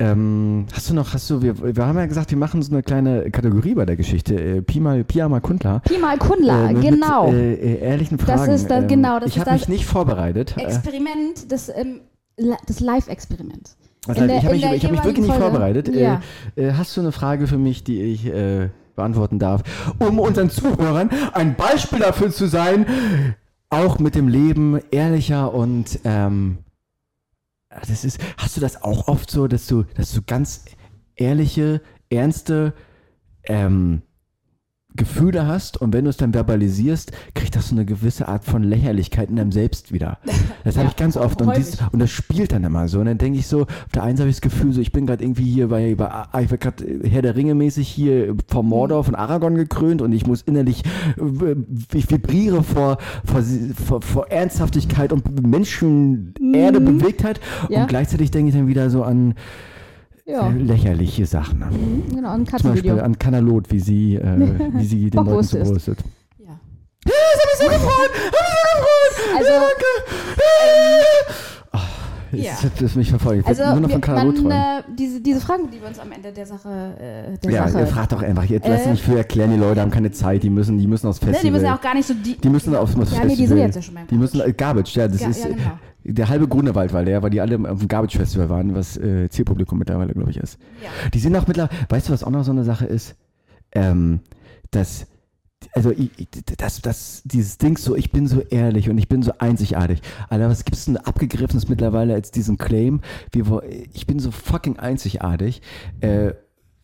Speaker 4: Ähm, hast du noch, hast du, wir, wir haben ja gesagt, wir machen so eine kleine Kategorie bei der Geschichte. Äh, Pi mal, Pia mal Kundler.
Speaker 1: Pi mal Kundler,
Speaker 4: Äh, mit,
Speaker 1: genau.
Speaker 4: Äh, äh, ehrlichen
Speaker 1: Das
Speaker 4: Fragen.
Speaker 1: ist das-
Speaker 4: Ähm,
Speaker 1: genau, das
Speaker 4: ich
Speaker 1: ist
Speaker 4: habe
Speaker 1: das
Speaker 4: mich nicht vorbereitet. Äh,
Speaker 1: Experiment, das, ähm, das Live-Experiment.
Speaker 4: Also ich habe mich, ich hab mich wirklich nicht
Speaker 1: Folge.
Speaker 4: vorbereitet.
Speaker 1: Ja.
Speaker 4: Äh, hast du eine Frage für mich, die ich beantworten darf, um unseren Zuhörern ein Beispiel dafür zu sein, auch mit dem Leben ehrlicher und ähm, das ist, hast du das auch oft so, dass du, dass du ganz ehrliche, ernste ähm, Gefühle hast und wenn du es dann verbalisierst, kriegt das so eine gewisse Art von Lächerlichkeit in deinem Selbst wieder. Das habe
Speaker 1: Ja,
Speaker 4: ich ganz oft und, dies, und das spielt dann immer so. Und dann denke ich so, auf der einen Seite habe ich das Gefühl, so ich bin gerade irgendwie hier bei, bei ah, ich war gerade Herr der Ringe mäßig hier vom
Speaker 1: Mhm.
Speaker 4: Mordor von Aragorn gekrönt und ich muss innerlich, äh, ich vibriere vor, vor, vor, vor Ernsthaftigkeit und Menschen, Erde, Bewegtheit
Speaker 1: Mhm. Ja.
Speaker 4: und gleichzeitig denke ich dann wieder so an
Speaker 1: Ja,
Speaker 4: lächerliche Sachen.
Speaker 1: genau, ein
Speaker 4: Zum Beispiel an Kanalot, wie sie, äh, wie sie den Leuten so brüstet.
Speaker 1: Ja.
Speaker 4: Das hat mich so gefreut! Hat mich so gefreut!
Speaker 1: Also,
Speaker 4: Das,
Speaker 1: Ja.
Speaker 4: das, das mich verfolgt. Ich
Speaker 1: also
Speaker 4: nur noch
Speaker 1: wir,
Speaker 4: von Kanalot
Speaker 1: man, äh, diese, diese Fragen, die wir uns am Ende der Sache, äh, der
Speaker 4: Ja,
Speaker 1: Sache
Speaker 4: ihr fragt doch einfach. Jetzt lass
Speaker 1: Äh,
Speaker 4: nicht viel erklären, die Leute haben keine Zeit, die müssen, die müssen aufs
Speaker 1: Ne,
Speaker 4: Festival.
Speaker 1: die müssen auch gar nicht so die.
Speaker 4: Die müssen aufs
Speaker 1: Ja,
Speaker 4: Festival.
Speaker 1: nee, die sind jetzt ja schon beim
Speaker 4: Die müssen, äh, Garbage, ja, das
Speaker 1: Ja,
Speaker 4: ist
Speaker 1: ja, genau.
Speaker 4: Der halbe Grunewald war leer, weil die alle auf dem Garbage Festival waren, was äh, Zielpublikum mittlerweile, glaube ich, ist.
Speaker 1: Ja.
Speaker 4: Die sind auch mittlerweile, weißt du, was auch noch so eine Sache ist? Ähm, dass, also ich, ich- das, das, dieses Ding so, ich bin so ehrlich und ich bin so einzigartig. Alter, was gibt's denn abgegriffenes mittlerweile als diesen Claim? Wie, wo- ich bin so fucking einzigartig. Äh,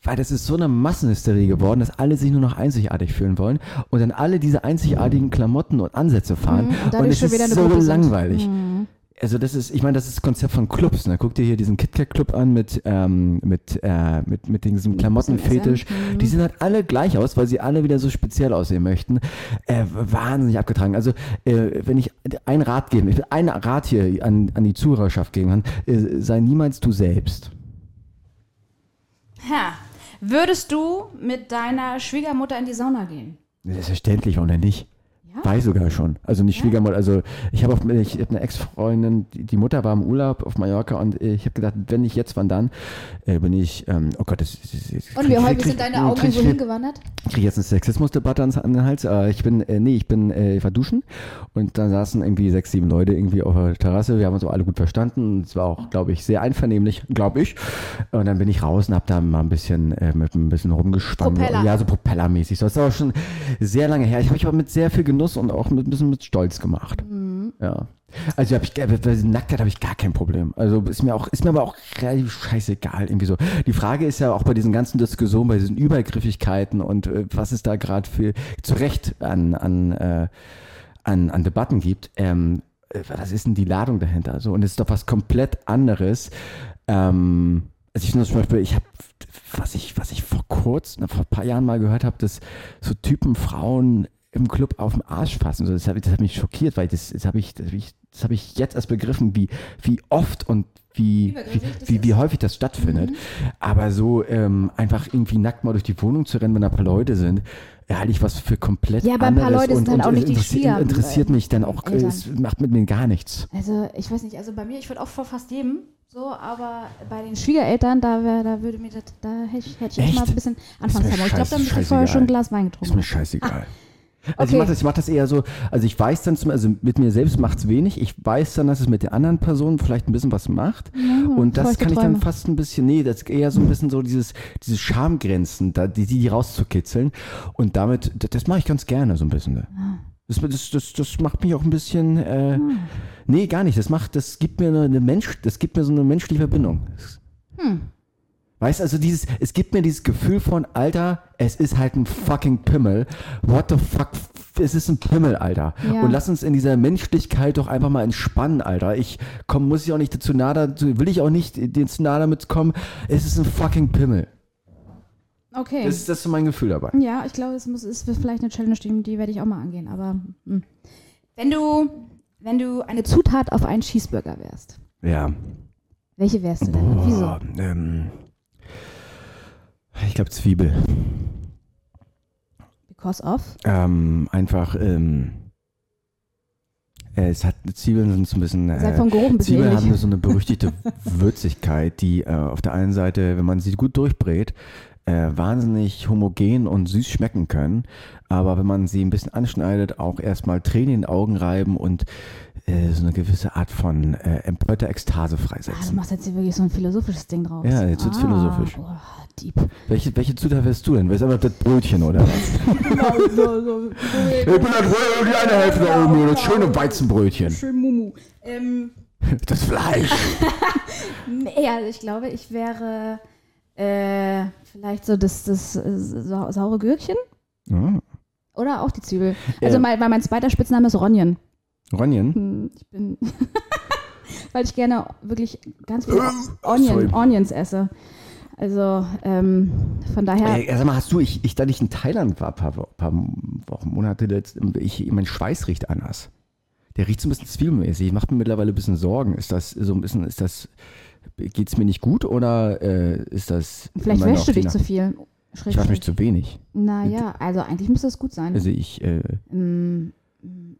Speaker 4: weil das ist so eine Massenhysterie geworden, dass alle sich nur noch einzigartig fühlen wollen und dann alle diese einzigartigen Klamotten und Ansätze fahren.
Speaker 1: Mhm, und
Speaker 4: und es
Speaker 1: schon
Speaker 4: ist so langweilig.
Speaker 1: Mhm.
Speaker 4: Also das ist, ich meine, das ist das Konzept von Clubs. Ne? Guck dir hier diesen KitKat Club an mit ähm, mit äh, mit mit diesem Klamottenfetisch. Die sehen halt alle gleich aus, weil sie alle wieder so speziell aussehen möchten. Äh, wahnsinnig abgetragen. Also äh, wenn ich ein Rat geben, ich will einen Rat hier an an die Zuhörerschaft geben kann, äh, sei niemals du selbst.
Speaker 1: Ha. Würdest du mit deiner Schwiegermutter in die Sauna gehen?
Speaker 4: Selbstverständlich, denn nicht?
Speaker 1: Ja?
Speaker 4: Ich sogar schon. Also nicht
Speaker 1: Ja?
Speaker 4: Schwiegermutter, also ich habe ich hab eine Ex-Freundin, die, die Mutter war im Urlaub auf Mallorca und ich habe gedacht, wenn nicht jetzt, wann dann? Äh, bin ich, ähm, oh Gott, das, das, das
Speaker 1: Und wie häufig sind deine Augen irgendwo hingewandert?
Speaker 4: Ich kriege jetzt eine Sexismusdebatte ans- an den Hals. Äh, ich bin, äh, nee, ich bin, äh, ich war duschen und da saßen irgendwie sechs, sieben Leute irgendwie auf der Terrasse. Wir haben uns auch alle gut verstanden. Es war auch, glaube ich, sehr einvernehmlich, glaube ich. Und dann bin ich raus und habe da mal ein bisschen äh, mit ein bisschen rumgespannt.
Speaker 1: Propeller.
Speaker 4: Ja, so propellermäßig. So, das ist aber schon sehr lange her. Ich habe mich aber mit sehr viel Genuss und auch ein bisschen mit Stolz gemacht.
Speaker 1: Mhm.
Speaker 4: Ja. Also hab ich, äh, Nacktheit habe ich gar kein Problem. Also ist mir auch, ist mir aber auch relativ scheißegal irgendwie so. Die Frage ist ja auch bei diesen ganzen Diskussionen, bei diesen Übergriffigkeiten und äh, was es da gerade für zu Recht an an, äh, an an Debatten gibt. Ähm, äh, was ist denn die Ladung dahinter? So und es ist doch was komplett anderes. Ähm, also ich nur zum Beispiel, ich habe, was ich, was ich vor kurzem, vor ein paar Jahren mal gehört habe, dass so Typen Frauen im Club auf den Arsch fassen. So, das hat, das hat mich schockiert, weil das, das habe ich, das hab ich, das hab ich jetzt erst begriffen, wie, wie oft und wie, wie, wie, wie
Speaker 1: ist.
Speaker 4: häufig das stattfindet. Aber so ähm, einfach irgendwie nackt mal durch die Wohnung zu rennen, wenn da ein paar Leute sind, halte ich was für komplett
Speaker 1: Ja, aber ein paar Leute sind
Speaker 4: und,
Speaker 1: halt auch nicht die
Speaker 4: interessiert,
Speaker 1: Schwieger-
Speaker 4: interessiert mich dann auch,
Speaker 1: Eltern.
Speaker 4: es macht mit mir gar nichts.
Speaker 1: Also, ich weiß nicht, also bei mir, ich würde auch vor fast jedem so, aber bei den Schwiegereltern, da, wär, da würde mir das, da hätte ich, hätte ich mal ein bisschen Anfangshemmung. Ich glaube, da müsste ich vorher schon ein Glas Wein
Speaker 4: Ist
Speaker 1: getrunken
Speaker 4: mir
Speaker 1: haben.
Speaker 4: scheißegal. Also
Speaker 1: okay.
Speaker 4: ich mache das, ich mach das eher so, also ich weiß dann zum also mit mir selbst macht es wenig, ich weiß dann, dass es mit den anderen Personen vielleicht ein bisschen was macht und das kann ich dann fast ein bisschen, nee, das ist eher so ein bisschen so dieses, diese Schamgrenzen, da, die, die rauszukitzeln und damit, das, das mache ich ganz gerne so ein bisschen. Ne?
Speaker 1: Ah.
Speaker 4: Das, das, das, das macht mich auch ein bisschen, äh,
Speaker 1: Hm.
Speaker 4: nee, gar nicht, das macht, das gibt mir eine, eine Mensch, das gibt mir so eine menschliche Verbindung.
Speaker 1: Hm.
Speaker 4: Weißt also dieses, es gibt mir dieses Gefühl von, Alter, es ist halt ein fucking Pimmel. What the fuck? Es ist ein Pimmel, Alter.
Speaker 1: Ja.
Speaker 4: Und lass uns in dieser Menschlichkeit doch einfach mal entspannen, Alter. Ich komm, muss ich auch nicht dazu nahe, dazu, will ich auch nicht den zu nahe damit kommen. Es ist ein fucking Pimmel.
Speaker 1: Okay.
Speaker 4: Das ist, das ist so mein Gefühl dabei.
Speaker 1: Ja, ich glaube, es muss, ist vielleicht eine Challenge, die, werde ich auch mal angehen. Aber hm. wenn du, wenn du eine Zutat auf einen Cheeseburger wärst,
Speaker 4: Ja.
Speaker 1: welche wärst du denn? Und Wieso?
Speaker 4: Boah, ähm, Ich glaube Zwiebel.
Speaker 1: Because of?
Speaker 4: Ähm, einfach, ähm, äh, es hat, Zwiebeln sind so ein bisschen, äh,
Speaker 1: vom Geruch
Speaker 4: Zwiebeln haben so eine berüchtigte Würzigkeit, die äh, auf der einen Seite, wenn man sie gut durchbrät, äh, wahnsinnig homogen und süß schmecken können. Aber wenn man sie ein bisschen anschneidet, auch erstmal Tränen in die Augen reiben und äh, so eine gewisse Art von äh, empörter Ekstase
Speaker 1: Ah, du
Speaker 4: freisetzen.
Speaker 1: machst jetzt hier wirklich so ein philosophisches Ding draus.
Speaker 4: Ja, jetzt wird's
Speaker 1: ah,
Speaker 4: philosophisch.
Speaker 1: Oh, deep.
Speaker 4: welche, welche Zutat wärst du denn? Wärst du einfach das Brötchen oder was? Ich bin das Brötchen, die eine Hälfte da oben, das schöne Weizenbrötchen.
Speaker 1: Schön Mumu. Ähm,
Speaker 4: Das Fleisch.
Speaker 1: nee, also ich glaube, ich wäre äh, vielleicht so das, das äh, sau saure Gürkchen
Speaker 4: Ja.
Speaker 1: oder auch die Zwiebel. Also
Speaker 4: Ja.
Speaker 1: mein, mein zweiter Spitzname ist Ronjen.
Speaker 4: Ronjen?
Speaker 1: Hm, Ich bin, weil ich gerne wirklich ganz viele
Speaker 4: sorry.
Speaker 1: Onion, Onions esse. Also ähm, von daher,
Speaker 4: Ey, sag mal, hast du, ich, ich da nicht in Thailand war, paar, paar Wochen, Monate, letzt, ich, mein Schweiß riecht anders. Der riecht so ein bisschen zwiebelmäßig. Macht mir mittlerweile ein bisschen Sorgen. Ist das so ein bisschen, ist das, geht's mir nicht gut oder äh, ist das.
Speaker 1: vielleicht wäschst du dich zu viel.
Speaker 4: Ich wasche mich zu wenig.
Speaker 1: Naja, also eigentlich müsste es gut sein.
Speaker 4: Also ich, äh,
Speaker 1: Mm,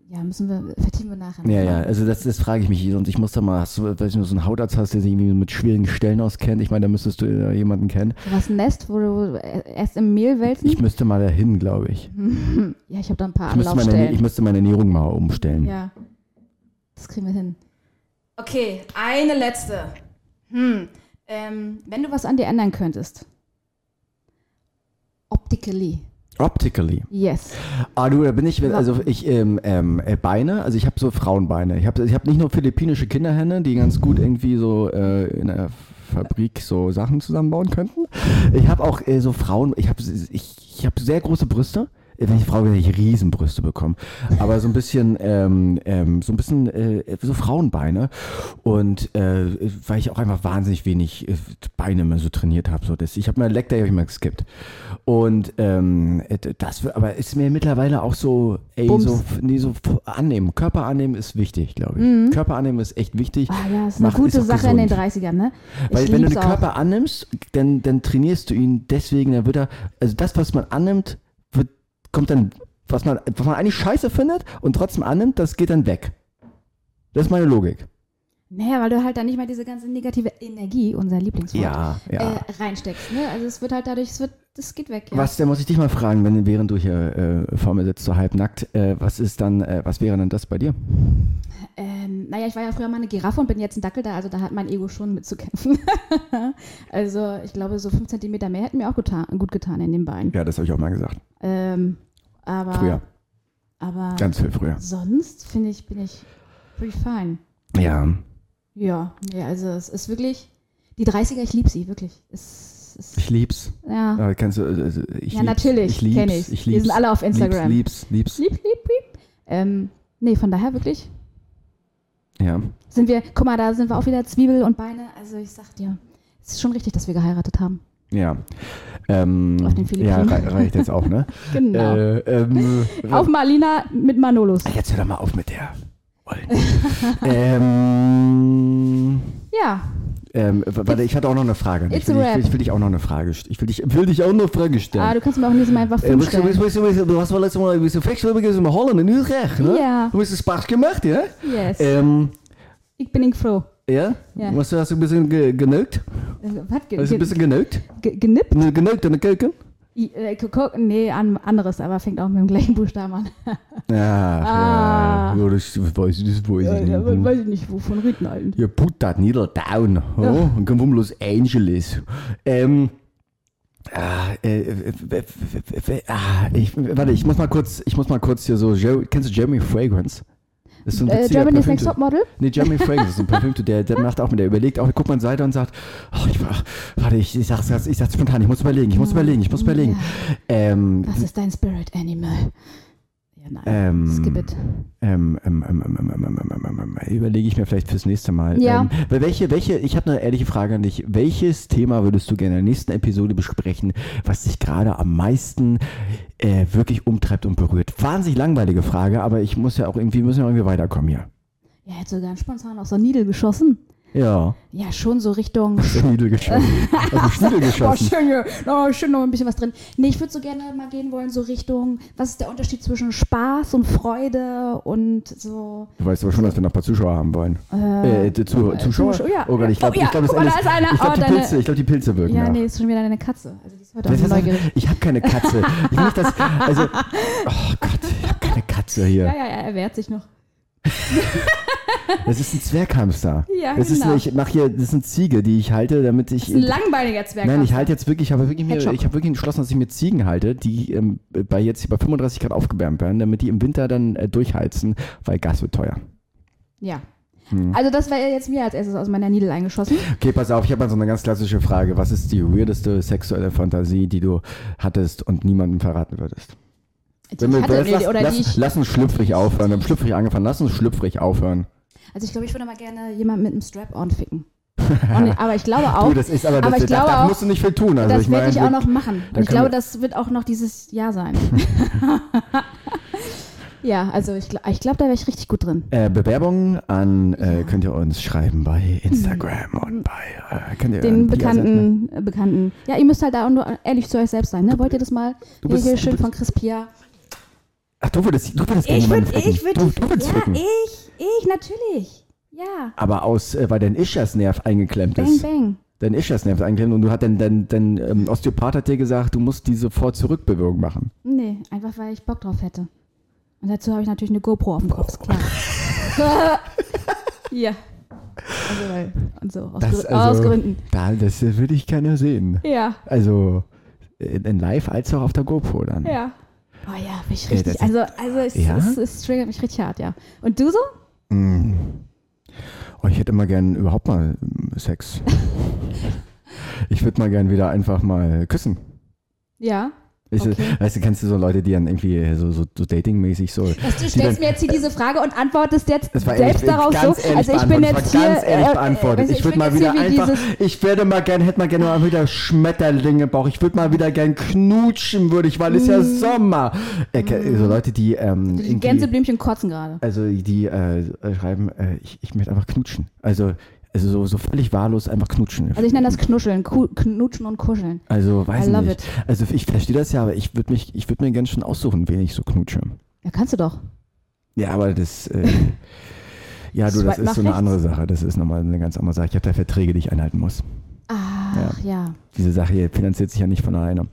Speaker 1: ja, müssen wir, vertiefen wir nachher.
Speaker 4: ja, ja, also das, das frage ich mich. Und ich muss da mal, hast du, weiß ich nur, so einen Hautarzt hast, der sich irgendwie mit schwierigen Stellen auskennt. Ich meine, da müsstest du äh, jemanden kennen.
Speaker 1: Du hast ein Nest, wo du erst im Mehl wälzen?
Speaker 4: Ich müsste mal dahin, glaube ich.
Speaker 1: ja, ich habe da ein paar
Speaker 4: Ich müsste, meine,
Speaker 1: Anlaufstellen.
Speaker 4: ich müsste meine Ernährung mal umstellen.
Speaker 1: ja, das kriegen wir hin. Okay, eine letzte. Hm. Ähm, wenn du was an dir ändern könntest. Optically.
Speaker 4: Optically.
Speaker 1: Yes.
Speaker 4: Ah, du, da bin ich, also ich, ähm, ähm, äh, Beine, also ich habe so Frauenbeine. Ich habe ich hab nicht nur philippinische Kinderhände, die ganz gut irgendwie so äh, in der Fabrik so Sachen zusammenbauen könnten. Ich habe auch äh, so Frauen, ich habe ich, ich hab sehr große Brüste. Wenn ich Frau wäre, ich Riesenbrüste bekommen. Aber so ein bisschen, ähm, ähm, so ein bisschen äh, so Frauenbeine. Und äh, weil ich auch einfach wahnsinnig wenig äh, Beine immer so trainiert habe. So das, ich habe mal Leg Day hab ich mal geskippt. Und ähm, äh, das aber ist mir mittlerweile auch so, ey,
Speaker 1: Bums.
Speaker 4: so, nee, so annehmen. Körper annehmen ist wichtig, glaube ich. Körper annehmen ist echt wichtig.
Speaker 1: Ah ja, ist eine
Speaker 4: Macht-
Speaker 1: gute
Speaker 4: auch
Speaker 1: Sache in den
Speaker 4: gesund.
Speaker 1: 30ern, ne?
Speaker 4: Weil
Speaker 1: ich
Speaker 4: wenn du den Körper annimmst, dann, dann trainierst du ihn deswegen, dann wird er, also das, was man annimmt, kommt dann, was man, was man eigentlich scheiße findet und trotzdem annimmt, das geht dann weg. Das ist meine Logik.
Speaker 1: Naja, weil du halt dann nicht mal diese ganze negative Energie, unser Lieblingswort,
Speaker 4: Ja, ja.
Speaker 1: Äh, reinsteckst. Ne? Also es wird halt dadurch, es wird, das geht weg. Ja.
Speaker 4: Was, da muss ich dich mal fragen, wenn, während du hier äh, vor mir sitzt, so halbnackt, äh, was ist dann, äh, was wäre denn das bei dir?
Speaker 1: Ähm, naja, ich war ja früher mal eine Giraffe und bin jetzt ein Dackel da, also da hat mein Ego schon mitzukämpfen. also ich glaube, so fünf Zentimeter mehr hätten mir auch getan, gut getan in den Beinen.
Speaker 4: Ja, das habe ich auch mal gesagt.
Speaker 1: Ähm, aber
Speaker 4: Früher,
Speaker 1: aber
Speaker 4: ganz viel früher.
Speaker 1: sonst finde ich, bin ich pretty fine.
Speaker 4: Ja.
Speaker 1: Ja, nee, also es ist wirklich, die 30er, ich liebe sie, wirklich. Es, es,
Speaker 4: Ich lieb's.
Speaker 1: ja.
Speaker 4: Aber kannst du, also ich
Speaker 1: Ja,
Speaker 4: lieb's.
Speaker 1: natürlich,
Speaker 4: Ich lieb's. Ich
Speaker 1: Wir
Speaker 4: lieb's.
Speaker 1: sind alle auf Instagram.
Speaker 4: Lieb's, lieb's, lieb's.
Speaker 1: Lieb, lieb, lieb. Ähm, nee, von daher wirklich
Speaker 4: Ja.
Speaker 1: sind wir, guck mal, da sind wir auch wieder Zwiebel und Beine. Also ich sag dir, es ist schon richtig, dass wir geheiratet haben.
Speaker 4: Ja. Ähm,
Speaker 1: Auf den
Speaker 4: ja,
Speaker 1: Philippinen.
Speaker 4: rei reicht jetzt auch, ne?
Speaker 1: Genau.
Speaker 4: Äh, ähm,
Speaker 1: Auf Marlina mit Manolos.
Speaker 4: jetzt hör doch mal auf mit der. Ähm,
Speaker 1: Ja,
Speaker 4: ähm, warte, ich hatte auch noch eine Frage. Ich will, ich, will, ich will dich auch noch eine Frage st- Ich will dich, will dich auch noch eine Frage stellen.
Speaker 1: ah, du kannst mir auch nächstes Mal einfach
Speaker 4: Äh,
Speaker 1: fünf stellen.
Speaker 4: du, hast mal letztes Mal ein bisschen Wechsel in Holland, in Utrecht, ne?
Speaker 1: Ja.
Speaker 4: Du hast es Spaß gemacht, ja?
Speaker 1: Yes.
Speaker 4: Ähm,
Speaker 1: ich bin nicht froh.
Speaker 4: ja?
Speaker 1: Ja.
Speaker 4: Hast du hast du ein bisschen ge geneukt?
Speaker 1: Äh, Was? Ge
Speaker 4: Hast du ein bisschen geneukt?
Speaker 1: ge genippt?
Speaker 4: Geneukt in der Keuken?
Speaker 1: I- äh, Nee, an, anderes, aber fängt auch mit dem gleichen Buchstaben an.
Speaker 4: Ja,
Speaker 1: Ah.
Speaker 4: ja. ja das weiß ich, das weiß ich
Speaker 1: Ja,
Speaker 4: nicht.
Speaker 1: aber weiß ich nicht, wovon reden allen.
Speaker 4: Ja, put that needle down. Oh,
Speaker 1: Ja.
Speaker 4: und komm von Los Angeles. Ähm, ah, äh, w- w- ah, ich, warte, ich muss mal kurz, ich muss mal kurz hier so, kennst du Jeremy Fragrance? Ist so ein
Speaker 1: Äh, Germany's Next Topmodel?
Speaker 4: Nee, Jeremy Fragrance ist ein Parfüm, der, der macht auch mit, der überlegt auch, guckt man Seite und sagt, oh, ich, war- warte, ich, ich sag's, ich sag's spontan, ich muss überlegen, ich muss überlegen, ich muss überlegen. Ähm,
Speaker 1: Was ist dein Spirit Animal? Ja,
Speaker 4: überlege ich mir vielleicht fürs nächste Mal.
Speaker 1: Ja.
Speaker 4: welche, welche, ich habe eine ehrliche Frage an dich. Welches Thema würdest du gerne in der nächsten Episode besprechen, was dich gerade am meisten äh, wirklich umtreibt und berührt? Wahnsinnig langweilige Frage, aber ich muss ja auch irgendwie, müssen ja irgendwie weiterkommen hier.
Speaker 1: Ja, hätte sogar spontan aus der Nidel geschossen.
Speaker 4: Ja.
Speaker 1: Ja, schon so Richtung.
Speaker 4: Nudel geschossen. Schnudel
Speaker 1: Oh,
Speaker 4: geschossen.
Speaker 1: schön, oh, schön noch ein bisschen was drin. Nee, ich würde so gerne mal gehen wollen, so Richtung, was ist der Unterschied zwischen Spaß und Freude und so.
Speaker 4: Du weißt aber schon, dass wir noch ein paar Zuschauer haben wollen. Äh, zu, Zuschauer?
Speaker 1: Zuschauer, ja.
Speaker 4: Oh Gott, ich glaube,
Speaker 1: Oh ja,
Speaker 4: ich
Speaker 1: mal,
Speaker 4: das
Speaker 1: da ist einer.
Speaker 4: Ich glaube,
Speaker 1: Oh,
Speaker 4: die, Pilze, ich glaub, die Pilze wirken.
Speaker 1: Ja,
Speaker 4: nach.
Speaker 1: nee, ist schon wieder deine Katze. Also die ist heute
Speaker 4: Das
Speaker 1: auch
Speaker 4: ich habe keine Katze. Ich nicht das. Also, oh Gott, ich habe keine Katze hier.
Speaker 1: Ja, ja, ja, er wehrt sich noch.
Speaker 4: Das ist ein Zwerghamster.
Speaker 1: Ja,
Speaker 4: das ist,
Speaker 1: genau.
Speaker 4: ich mache hier, das sind Ziege, die ich halte, damit ich.
Speaker 1: Das ist ein langbeiniger Zwerg.
Speaker 4: Nein, ich halte jetzt wirklich, ich habe wirklich, mir, ich habe wirklich entschlossen, dass ich mir Ziegen halte, die ähm, bei jetzt bei 35 Grad aufgewärmt werden, damit die im Winter dann äh, durchheizen, weil Gas wird teuer.
Speaker 1: Ja.
Speaker 4: Hm.
Speaker 1: Also das wäre jetzt mir als erstes aus meiner Nidel eingeschossen.
Speaker 4: Okay, pass auf, ich habe mal so eine ganz klassische Frage. Was ist die weirdeste sexuelle Fantasie, die du hattest und niemandem verraten würdest?
Speaker 1: Die ich hatte,
Speaker 4: lass,
Speaker 1: nee, oder
Speaker 4: lass,
Speaker 1: ich,
Speaker 4: lass uns schlüpfrig aufhören. Wir haben schlüpfrig angefangen. Lass uns schlüpfrig aufhören.
Speaker 1: Also ich glaube, ich würde mal gerne jemanden mit einem Strap-on ficken. Und, aber ich glaube auch,
Speaker 4: Du, das ist aber, das,
Speaker 1: aber ich
Speaker 4: da,
Speaker 1: glaube
Speaker 4: da
Speaker 1: auch,
Speaker 4: musst du nicht viel tun. Also
Speaker 1: das
Speaker 4: ich
Speaker 1: werde ich auch noch machen.
Speaker 4: da
Speaker 1: Und ich glaube, das wird auch noch dieses Jahr sein. ja, also ich, ich glaube, da wäre ich richtig gut drin.
Speaker 4: Äh, Bewerbungen an äh, könnt ihr uns schreiben bei Instagram und bei äh,
Speaker 1: Den bekannten, äh, bekannten. Ja, ihr müsst halt da auch nur ehrlich zu euch selbst sein, ne? Wollt ihr das mal?
Speaker 4: Du bist-
Speaker 1: hier schön
Speaker 4: bist-
Speaker 1: von Chris Pia.
Speaker 4: Ach, du würdest, du würdest gerne
Speaker 1: Ich würde,
Speaker 4: ficken.
Speaker 1: ich würde,
Speaker 4: du, du würdest
Speaker 1: ja,
Speaker 4: ficken.
Speaker 1: ich, ich, natürlich. Ja.
Speaker 4: Aber aus, äh, weil dein Ischiasnerv eingeklemmt
Speaker 1: Bang,
Speaker 4: ist.
Speaker 1: bang.
Speaker 4: Dein Ischiasnerv ist eingeklemmt und du hat dein, dein, dein ähm, Osteopath hat dir gesagt, du musst die sofort Zurückbewegung machen.
Speaker 1: Nee, einfach weil ich Bock drauf hätte. Und dazu habe ich natürlich eine GoPro auf dem Kopf, ist klar. ja. Also, weil, und so, aus,
Speaker 4: Das,
Speaker 1: Grü-
Speaker 4: also-
Speaker 1: aus Gründen.
Speaker 4: Da, das äh, würde ich gerne sehen.
Speaker 1: Ja,
Speaker 4: Also in, in live als auch auf der GoPro dann.
Speaker 1: ja. Oh ja, bin ich
Speaker 4: Ey,
Speaker 1: richtig. also, also es,
Speaker 4: Ja?
Speaker 1: es, es triggert mich richtig hart, ja. Und du so?
Speaker 4: Mm. Oh, ich hätte immer gern überhaupt mal ähm, Sex. ich würde mal gern wieder einfach mal küssen.
Speaker 1: Ja.
Speaker 4: Weißt,
Speaker 1: Okay.
Speaker 4: du, weißt du, kennst du so Leute, die dann irgendwie so, so, so datingmäßig so.
Speaker 1: Also, du stellst
Speaker 4: dann-
Speaker 1: mir jetzt hier diese Frage und antwortest jetzt selbst
Speaker 4: ehrlich,
Speaker 1: darauf so. Also ich bin jetzt hier.
Speaker 4: ganz ehrlich
Speaker 1: äh, äh,
Speaker 4: beantwortet.
Speaker 1: weißt du,
Speaker 4: ich würde mal wieder einfach, ich würde mal gern, hätte mal gerne mal wieder Schmetterlinge Bauch. Ich würde mal wieder gern knutschen, würde ich, weil es ja Sommer. Äh, so Leute, die ähm,
Speaker 1: Die Gänseblümchen kotzen gerade.
Speaker 4: also die äh, äh, schreiben, äh, ich, ich möchte einfach knutschen. Also, also so, so völlig wahllos einfach knutschen.
Speaker 1: Also ich nenne das Knuscheln, Ku knutschen und kuscheln.
Speaker 4: Also weiß
Speaker 1: I love
Speaker 4: nicht. Also ich verstehe das ja, aber ich würde mich, ich würde mir ganz schon aussuchen, wen ich so knutsche.
Speaker 1: Ja, kannst du doch.
Speaker 4: Ja, aber das, äh, ja, du, das ist so eine
Speaker 1: rechts.
Speaker 4: andere Sache. Das ist nochmal eine ganz andere Sache. Ich habe da Verträge, die ich einhalten muss.
Speaker 1: Ach ja.
Speaker 4: Diese Sache hier finanziert sich ja nicht von alleine.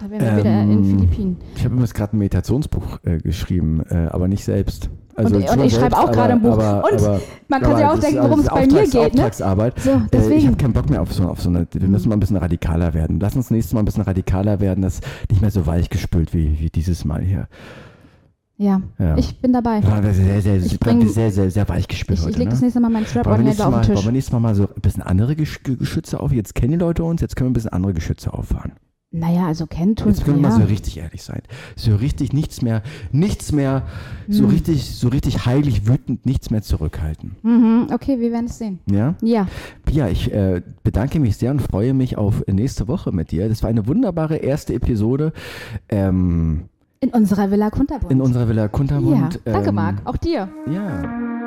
Speaker 1: Da wären wir wieder in
Speaker 4: Ähm,
Speaker 1: Philippinen.
Speaker 4: Ich habe übrigens gerade ein Meditationsbuch äh, geschrieben, äh, aber nicht selbst. Also
Speaker 1: Und- und ich schreibe auch gerade ein Buch.
Speaker 4: Aber,
Speaker 1: Und
Speaker 4: aber,
Speaker 1: Man kann sich auch
Speaker 4: das
Speaker 1: denken, worum es bei mir geht, ne?
Speaker 4: Auftragsarbeit.
Speaker 1: So,
Speaker 4: Äh, ich
Speaker 1: deswegen.
Speaker 4: habe keinen Bock mehr auf so, auf so eine. Wir müssen mal ein bisschen radikaler werden. Lass uns nächstes Mal ein bisschen radikaler werden, das nicht mehr so weich gespült wie, wie dieses Mal hier.
Speaker 1: Ja,
Speaker 4: Ja.
Speaker 1: ich bin dabei.
Speaker 4: Sehr, sehr, sehr,
Speaker 1: Ich
Speaker 4: sehr,
Speaker 1: bring-
Speaker 4: sehr, sehr, sehr weich gespült
Speaker 1: Ich, ich
Speaker 4: heute.
Speaker 1: lege
Speaker 4: ne?
Speaker 1: das nächste Mal meinen
Speaker 4: wollen, nächstes
Speaker 1: auf den
Speaker 4: wollen
Speaker 1: Tisch.
Speaker 4: wir nächstes Mal mal so ein bisschen andere Gesch Geschütze auf? Jetzt kennen die Leute uns, jetzt können wir ein bisschen andere Geschütze auffahren.
Speaker 1: Naja, also kennen tun
Speaker 4: Jetzt können wir
Speaker 1: ja.
Speaker 4: mal so richtig ehrlich sein. So richtig nichts mehr, nichts mehr, so
Speaker 1: Hm.
Speaker 4: richtig, so richtig heilig wütend nichts mehr zurückhalten.
Speaker 1: Mhm, okay, wir werden es sehen.
Speaker 4: Ja?
Speaker 1: Ja,
Speaker 4: Pia, ich äh, bedanke mich sehr und freue mich auf nächste Woche mit dir. Das war eine wunderbare erste Episode ähm,
Speaker 1: in unserer Villa Kunterbund.
Speaker 4: in unserer Villa
Speaker 1: ja,
Speaker 4: Kuntermund.
Speaker 1: danke
Speaker 4: ähm,
Speaker 1: Marc, auch dir.
Speaker 4: Ja.